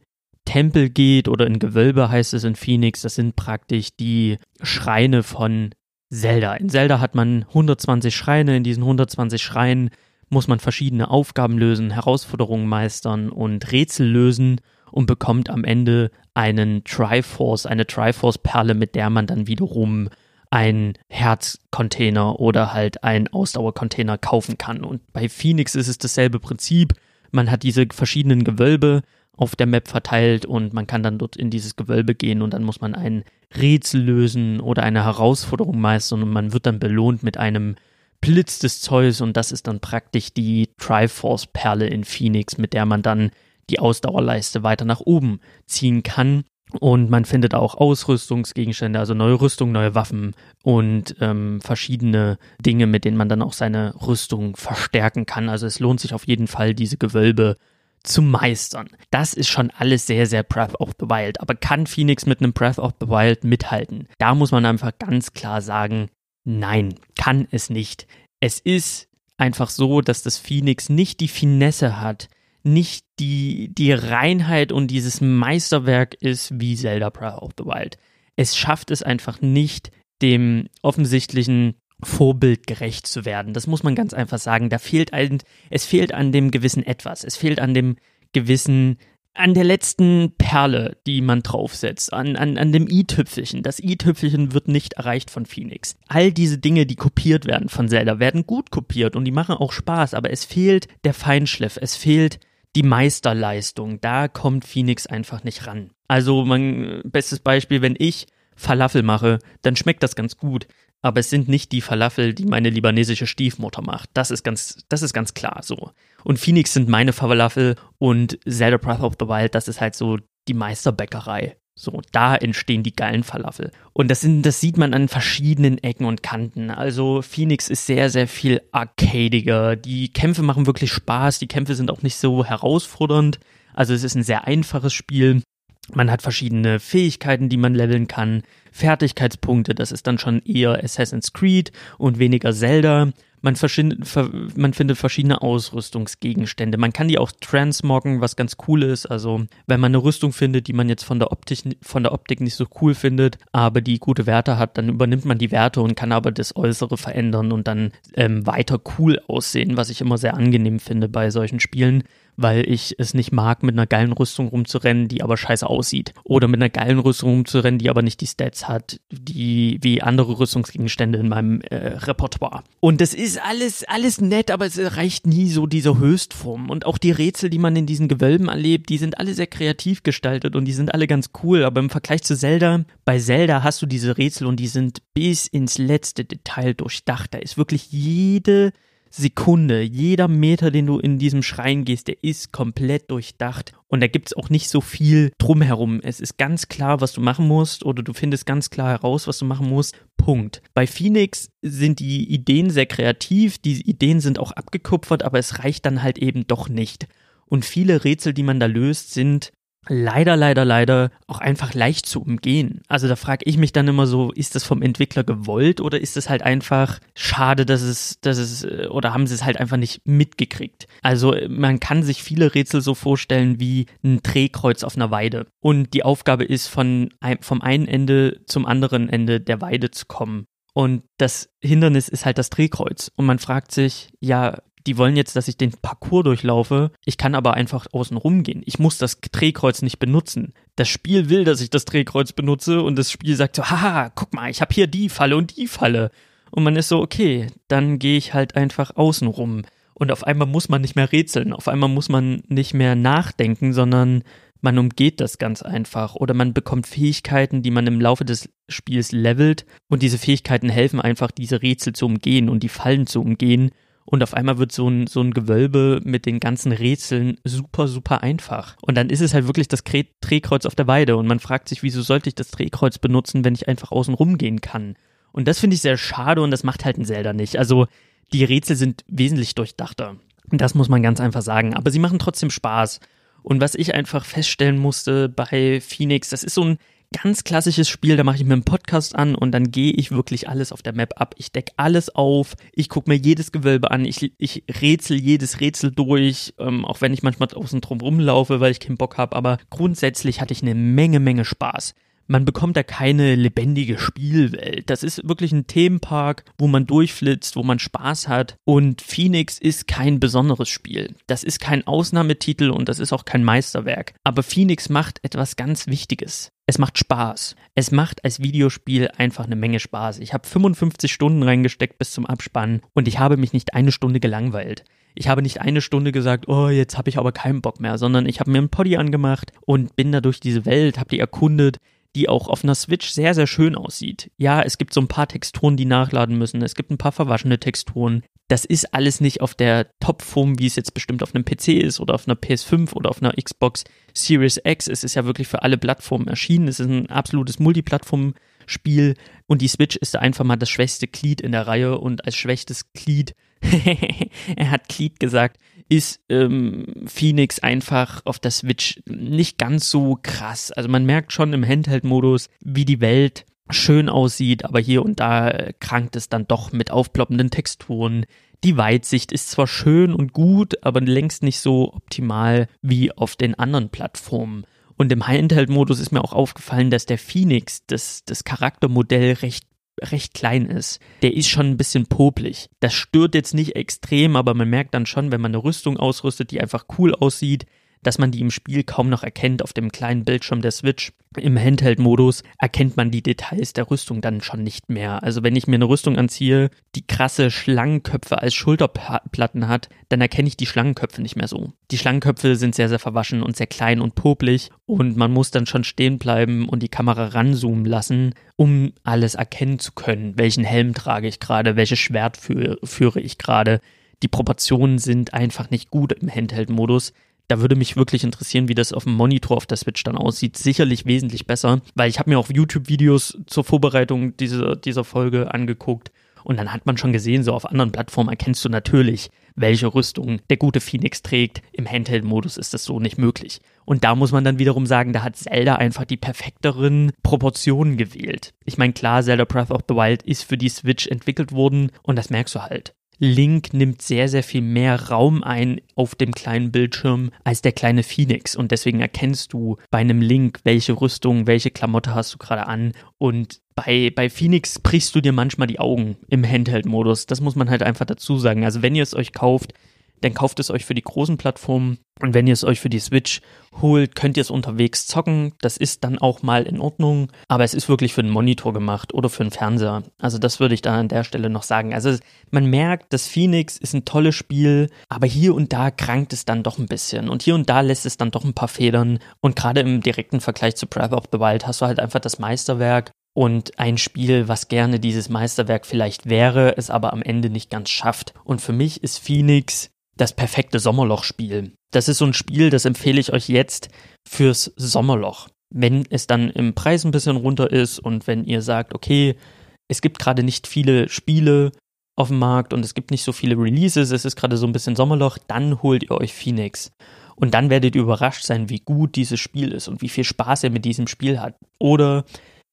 Tempel geht oder in Gewölbe heißt es in Phoenix. Das sind praktisch die Schreine von Zelda. In Zelda hat man 120 Schreine. In diesen 120 Schreinen muss man verschiedene Aufgaben lösen, Herausforderungen meistern und Rätsel lösen und bekommt am Ende einen Triforce, eine Triforce-Perle, mit der man dann wiederum ein Herzcontainer oder halt ein Ausdauercontainer kaufen kann. Und bei Phoenix ist es dasselbe Prinzip. Man hat diese verschiedenen Gewölbe auf der Map verteilt und man kann dann dort in dieses Gewölbe gehen und dann muss man ein Rätsel lösen oder eine Herausforderung meistern und man wird dann belohnt mit einem Blitz des Zeus und das ist dann praktisch die Triforce Perle in Phoenix, mit der man dann die Ausdauerleiste weiter nach oben ziehen kann und man findet auch Ausrüstungsgegenstände, also neue Rüstung, neue Waffen und ähm, verschiedene Dinge, mit denen man dann auch seine Rüstung verstärken kann. Also es lohnt sich auf jeden Fall, diese Gewölbe zu meistern. Das ist schon alles sehr, sehr Breath of the Wild. Aber kann Phoenix mit einem Breath of the Wild mithalten? Da muss man einfach ganz klar sagen, nein, kann es nicht. Es ist einfach so, dass das Phoenix nicht die Finesse hat, nicht die, die Reinheit und dieses Meisterwerk ist wie Zelda Breath of the Wild. Es schafft es einfach nicht, dem offensichtlichen Vorbild gerecht zu werden. Das muss man ganz einfach sagen. Da fehlt ein, es fehlt an dem gewissen etwas. Es fehlt an dem gewissen, an der letzten Perle, die man draufsetzt, an, an, an dem i-Tüpfelchen. Das i-Tüpfelchen wird nicht erreicht von Phoenix. All diese Dinge, die kopiert werden von Zelda, werden gut kopiert und die machen auch Spaß, aber es fehlt der Feinschliff, es fehlt die Meisterleistung. Da kommt Phoenix einfach nicht ran. Also, mein bestes Beispiel, wenn ich Falafel mache, dann schmeckt das ganz gut aber es sind nicht die Falafel, die meine libanesische Stiefmutter macht. Das ist ganz, das ist ganz klar so. Und Phoenix sind meine Falafel und Zelda Breath of the Wild, das ist halt so die Meisterbäckerei. So, da entstehen die geilen Falafel. Und das sind, das sieht man an verschiedenen Ecken und Kanten. Also Phoenix ist sehr, sehr viel arcadiger. Die Kämpfe machen wirklich Spaß. Die Kämpfe sind auch nicht so herausfordernd. Also es ist ein sehr einfaches Spiel. Man hat verschiedene Fähigkeiten, die man leveln kann, Fertigkeitspunkte, das ist dann schon eher Assassin's Creed und weniger Zelda. Man, man, findet verschiedene Ausrüstungsgegenstände. Man kann die auch transmoggen, was ganz cool ist. Also, wenn man eine Rüstung findet, die man jetzt von der, Optik, von der Optik nicht so cool findet, aber die gute Werte hat, dann übernimmt man die Werte und kann aber das Äußere verändern und dann ähm, weiter cool aussehen, was ich immer sehr angenehm finde bei solchen Spielen weil ich es nicht mag, mit einer geilen Rüstung rumzurennen, die aber scheiße aussieht. Oder mit einer geilen Rüstung rumzurennen, die aber nicht die Stats hat, die wie andere Rüstungsgegenstände in meinem äh, Repertoire. Und das ist alles, alles nett, aber es erreicht nie so diese Höchstform. Und auch die Rätsel, die man in diesen Gewölben erlebt, die sind alle sehr kreativ gestaltet und die sind alle ganz cool. Aber im Vergleich zu Zelda, bei Zelda hast du diese Rätsel und die sind bis ins letzte Detail durchdacht. Da ist wirklich jede Sekunde, jeder Meter, den du in diesem Schrein gehst, der ist komplett durchdacht. Und da gibt es auch nicht so viel drumherum. Es ist ganz klar, was du machen musst, oder du findest ganz klar heraus, was du machen musst. Punkt. Bei Phoenix sind die Ideen sehr kreativ, die Ideen sind auch abgekupfert, aber es reicht dann halt eben doch nicht. Und viele Rätsel, die man da löst, sind leider, leider, leider auch einfach leicht zu umgehen. Also da frage ich mich dann immer so, ist das vom Entwickler gewollt oder ist es halt einfach schade, dass es, dass es, oder haben sie es halt einfach nicht mitgekriegt? Also man kann sich viele Rätsel so vorstellen wie ein Drehkreuz auf einer Weide. Und die Aufgabe ist, von, vom einen Ende zum anderen Ende der Weide zu kommen. Und das Hindernis ist halt das Drehkreuz. Und man fragt sich, ja, die wollen jetzt, dass ich den Parcours durchlaufe. Ich kann aber einfach außen rumgehen. Ich muss das Drehkreuz nicht benutzen. Das Spiel will, dass ich das Drehkreuz benutze und das Spiel sagt so, haha, guck mal, ich habe hier die Falle und die Falle. Und man ist so, okay, dann gehe ich halt einfach außen rum. Und auf einmal muss man nicht mehr rätseln. Auf einmal muss man nicht mehr nachdenken, sondern man umgeht das ganz einfach oder man bekommt Fähigkeiten, die man im Laufe des Spiels levelt und diese Fähigkeiten helfen einfach, diese Rätsel zu umgehen und die Fallen zu umgehen und auf einmal wird so ein, so ein Gewölbe mit den ganzen Rätseln super, super einfach. Und dann ist es halt wirklich das Drehkreuz auf der Weide und man fragt sich, wieso sollte ich das Drehkreuz benutzen, wenn ich einfach außen rumgehen kann? Und das finde ich sehr schade und das macht halt ein Zelda nicht. Also die Rätsel sind wesentlich durchdachter. Das muss man ganz einfach sagen. Aber sie machen trotzdem Spaß. Und was ich einfach feststellen musste bei Phoenix, das ist so ein ganz klassisches Spiel, da mache ich mir einen Podcast an und dann gehe ich wirklich alles auf der Map ab. Ich decke alles auf, ich gucke mir jedes Gewölbe an, ich, ich rätsel jedes Rätsel durch, ähm, auch wenn ich manchmal außen drum rumlaufe, weil ich keinen Bock habe, aber grundsätzlich hatte ich eine Menge, Menge Spaß man bekommt da keine lebendige Spielwelt. Das ist wirklich ein Themenpark, wo man durchflitzt, wo man Spaß hat. Und Phoenix ist kein besonderes Spiel. Das ist kein Ausnahmetitel und das ist auch kein Meisterwerk. Aber Phoenix macht etwas ganz Wichtiges. Es macht Spaß. Es macht als Videospiel einfach eine Menge Spaß. Ich habe 55 Stunden reingesteckt bis zum Abspann und ich habe mich nicht eine Stunde gelangweilt. Ich habe nicht eine Stunde gesagt, oh, jetzt habe ich aber keinen Bock mehr, sondern ich habe mir einen Poddy angemacht und bin da durch diese Welt, habe die erkundet, die auch auf einer Switch sehr, sehr schön aussieht. Ja, es gibt so ein paar Texturen, die nachladen müssen. Es gibt ein paar verwaschene Texturen. Das ist alles nicht auf der Top-Form, wie es jetzt bestimmt auf einem PC ist oder auf einer PS5 oder auf einer Xbox Series X. Es ist ja wirklich für alle Plattformen erschienen. Es ist ein absolutes Multiplattform-Spiel und die Switch ist einfach mal das schwächste Glied in der Reihe und als schwächstes Glied er hat Glied gesagt, ist ähm, Phoenix einfach auf der Switch nicht ganz so krass. Also man merkt schon im Handheld-Modus, wie die Welt schön aussieht, aber hier und da krankt es dann doch mit aufploppenden Texturen. Die Weitsicht ist zwar schön und gut, aber längst nicht so optimal wie auf den anderen Plattformen. Und im Handheld-Modus ist mir auch aufgefallen, dass der Phoenix, das, das Charaktermodell, recht recht klein ist. Der ist schon ein bisschen popelig. Das stört jetzt nicht extrem, aber man merkt dann schon, wenn man eine Rüstung ausrüstet, die einfach cool aussieht, dass man die im Spiel kaum noch erkennt auf dem kleinen Bildschirm der Switch. Im Handheld-Modus erkennt man die Details der Rüstung dann schon nicht mehr. Also wenn ich mir eine Rüstung anziehe, die krasse Schlangenköpfe als Schulterplatten hat, dann erkenne ich die Schlangenköpfe nicht mehr so. Die Schlangenköpfe sind sehr, sehr verwaschen und sehr klein und popelig und man muss dann schon stehen bleiben und die Kamera ranzoomen lassen, um alles erkennen zu können. Welchen Helm trage ich gerade, welches Schwert führe ich gerade. Die Proportionen sind einfach nicht gut im Handheld-Modus. Da würde mich wirklich interessieren, wie das auf dem Monitor auf der Switch dann aussieht. Sicherlich wesentlich besser, weil ich habe mir auch YouTube-Videos zur Vorbereitung dieser, dieser Folge angeguckt und dann hat man schon gesehen, so auf anderen Plattformen erkennst du natürlich, welche Rüstung der gute Phoenix trägt. Im Handheld-Modus ist das so nicht möglich. Und da muss man dann wiederum sagen, da hat Zelda einfach die perfekteren Proportionen gewählt. Ich meine, klar, Zelda Breath of the Wild ist für die Switch entwickelt worden und das merkst du halt. Link nimmt sehr, sehr viel mehr Raum ein auf dem kleinen Bildschirm als der kleine Phoenix. Und deswegen erkennst du bei einem Link, welche Rüstung, welche Klamotte hast du gerade an. Und bei, bei Phoenix brichst du dir manchmal die Augen im Handheld-Modus. Das muss man halt einfach dazu sagen. Also wenn ihr es euch kauft, dann kauft es euch für die großen Plattformen. Und wenn ihr es euch für die Switch holt, könnt ihr es unterwegs zocken. Das ist dann auch mal in Ordnung. Aber es ist wirklich für einen Monitor gemacht oder für einen Fernseher. Also das würde ich dann an der Stelle noch sagen. Also man merkt, das Phoenix ist ein tolles Spiel, aber hier und da krankt es dann doch ein bisschen. Und hier und da lässt es dann doch ein paar Federn. Und gerade im direkten Vergleich zu Breath of the Wild hast du halt einfach das Meisterwerk und ein Spiel, was gerne dieses Meisterwerk vielleicht wäre, es aber am Ende nicht ganz schafft. Und für mich ist Phoenix das perfekte Sommerloch-Spiel. Das ist so ein Spiel, das empfehle ich euch jetzt fürs Sommerloch. Wenn es dann im Preis ein bisschen runter ist und wenn ihr sagt, okay, es gibt gerade nicht viele Spiele auf dem Markt und es gibt nicht so viele Releases, es ist gerade so ein bisschen Sommerloch, dann holt ihr euch Phoenix. Und dann werdet ihr überrascht sein, wie gut dieses Spiel ist und wie viel Spaß ihr mit diesem Spiel hat. Oder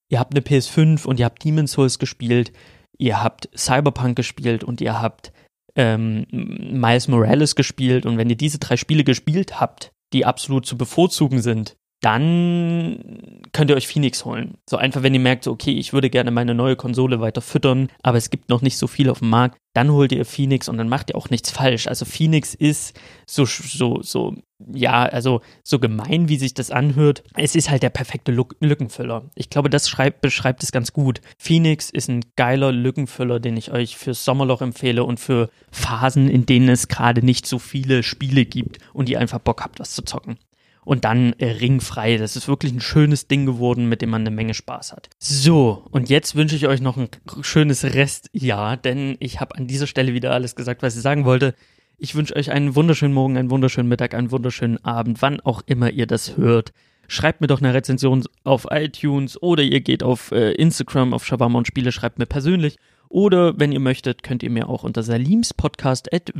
ihr habt eine PS5 und ihr habt Demon's Souls gespielt, ihr habt Cyberpunk gespielt und ihr habt ähm, Miles Morales gespielt. Und wenn ihr diese drei Spiele gespielt habt, die absolut zu bevorzugen sind, dann könnt ihr euch Phoenix holen. So einfach, wenn ihr merkt, so, okay, ich würde gerne meine neue Konsole weiter füttern, aber es gibt noch nicht so viel auf dem Markt, dann holt ihr Phoenix und dann macht ihr auch nichts falsch. Also Phoenix ist so, so, so, ja, also so gemein, wie sich das anhört. Es ist halt der perfekte Lückenfüller. Ich glaube, das schreibt, beschreibt es ganz gut. Phoenix ist ein geiler Lückenfüller, den ich euch fürs Sommerloch empfehle und für Phasen, in denen es gerade nicht so viele Spiele gibt und ihr einfach Bock habt, was zu zocken und dann äh, ringfrei. Das ist wirklich ein schönes Ding geworden, mit dem man eine Menge Spaß hat. So, und jetzt wünsche ich euch noch ein schönes Restjahr, denn ich habe an dieser Stelle wieder alles gesagt, was ich sagen wollte. Ich wünsche euch einen wunderschönen Morgen, einen wunderschönen Mittag, einen wunderschönen Abend, wann auch immer ihr das hört. Schreibt mir doch eine Rezension auf iTunes oder ihr geht auf äh, Instagram auf Shawarma und Spiele, schreibt mir persönlich. Oder wenn ihr möchtet, könnt ihr mir auch unter Salims Podcast at,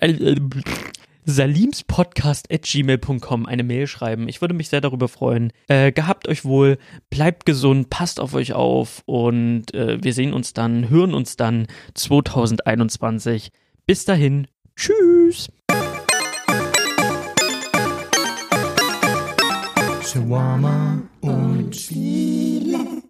äh, salimspodcast.gmail.com eine Mail schreiben. Ich würde mich sehr darüber freuen. Äh, gehabt euch wohl, bleibt gesund, passt auf euch auf und äh, wir sehen uns dann, hören uns dann 2021. Bis dahin, tschüss. Shawarma und Chile.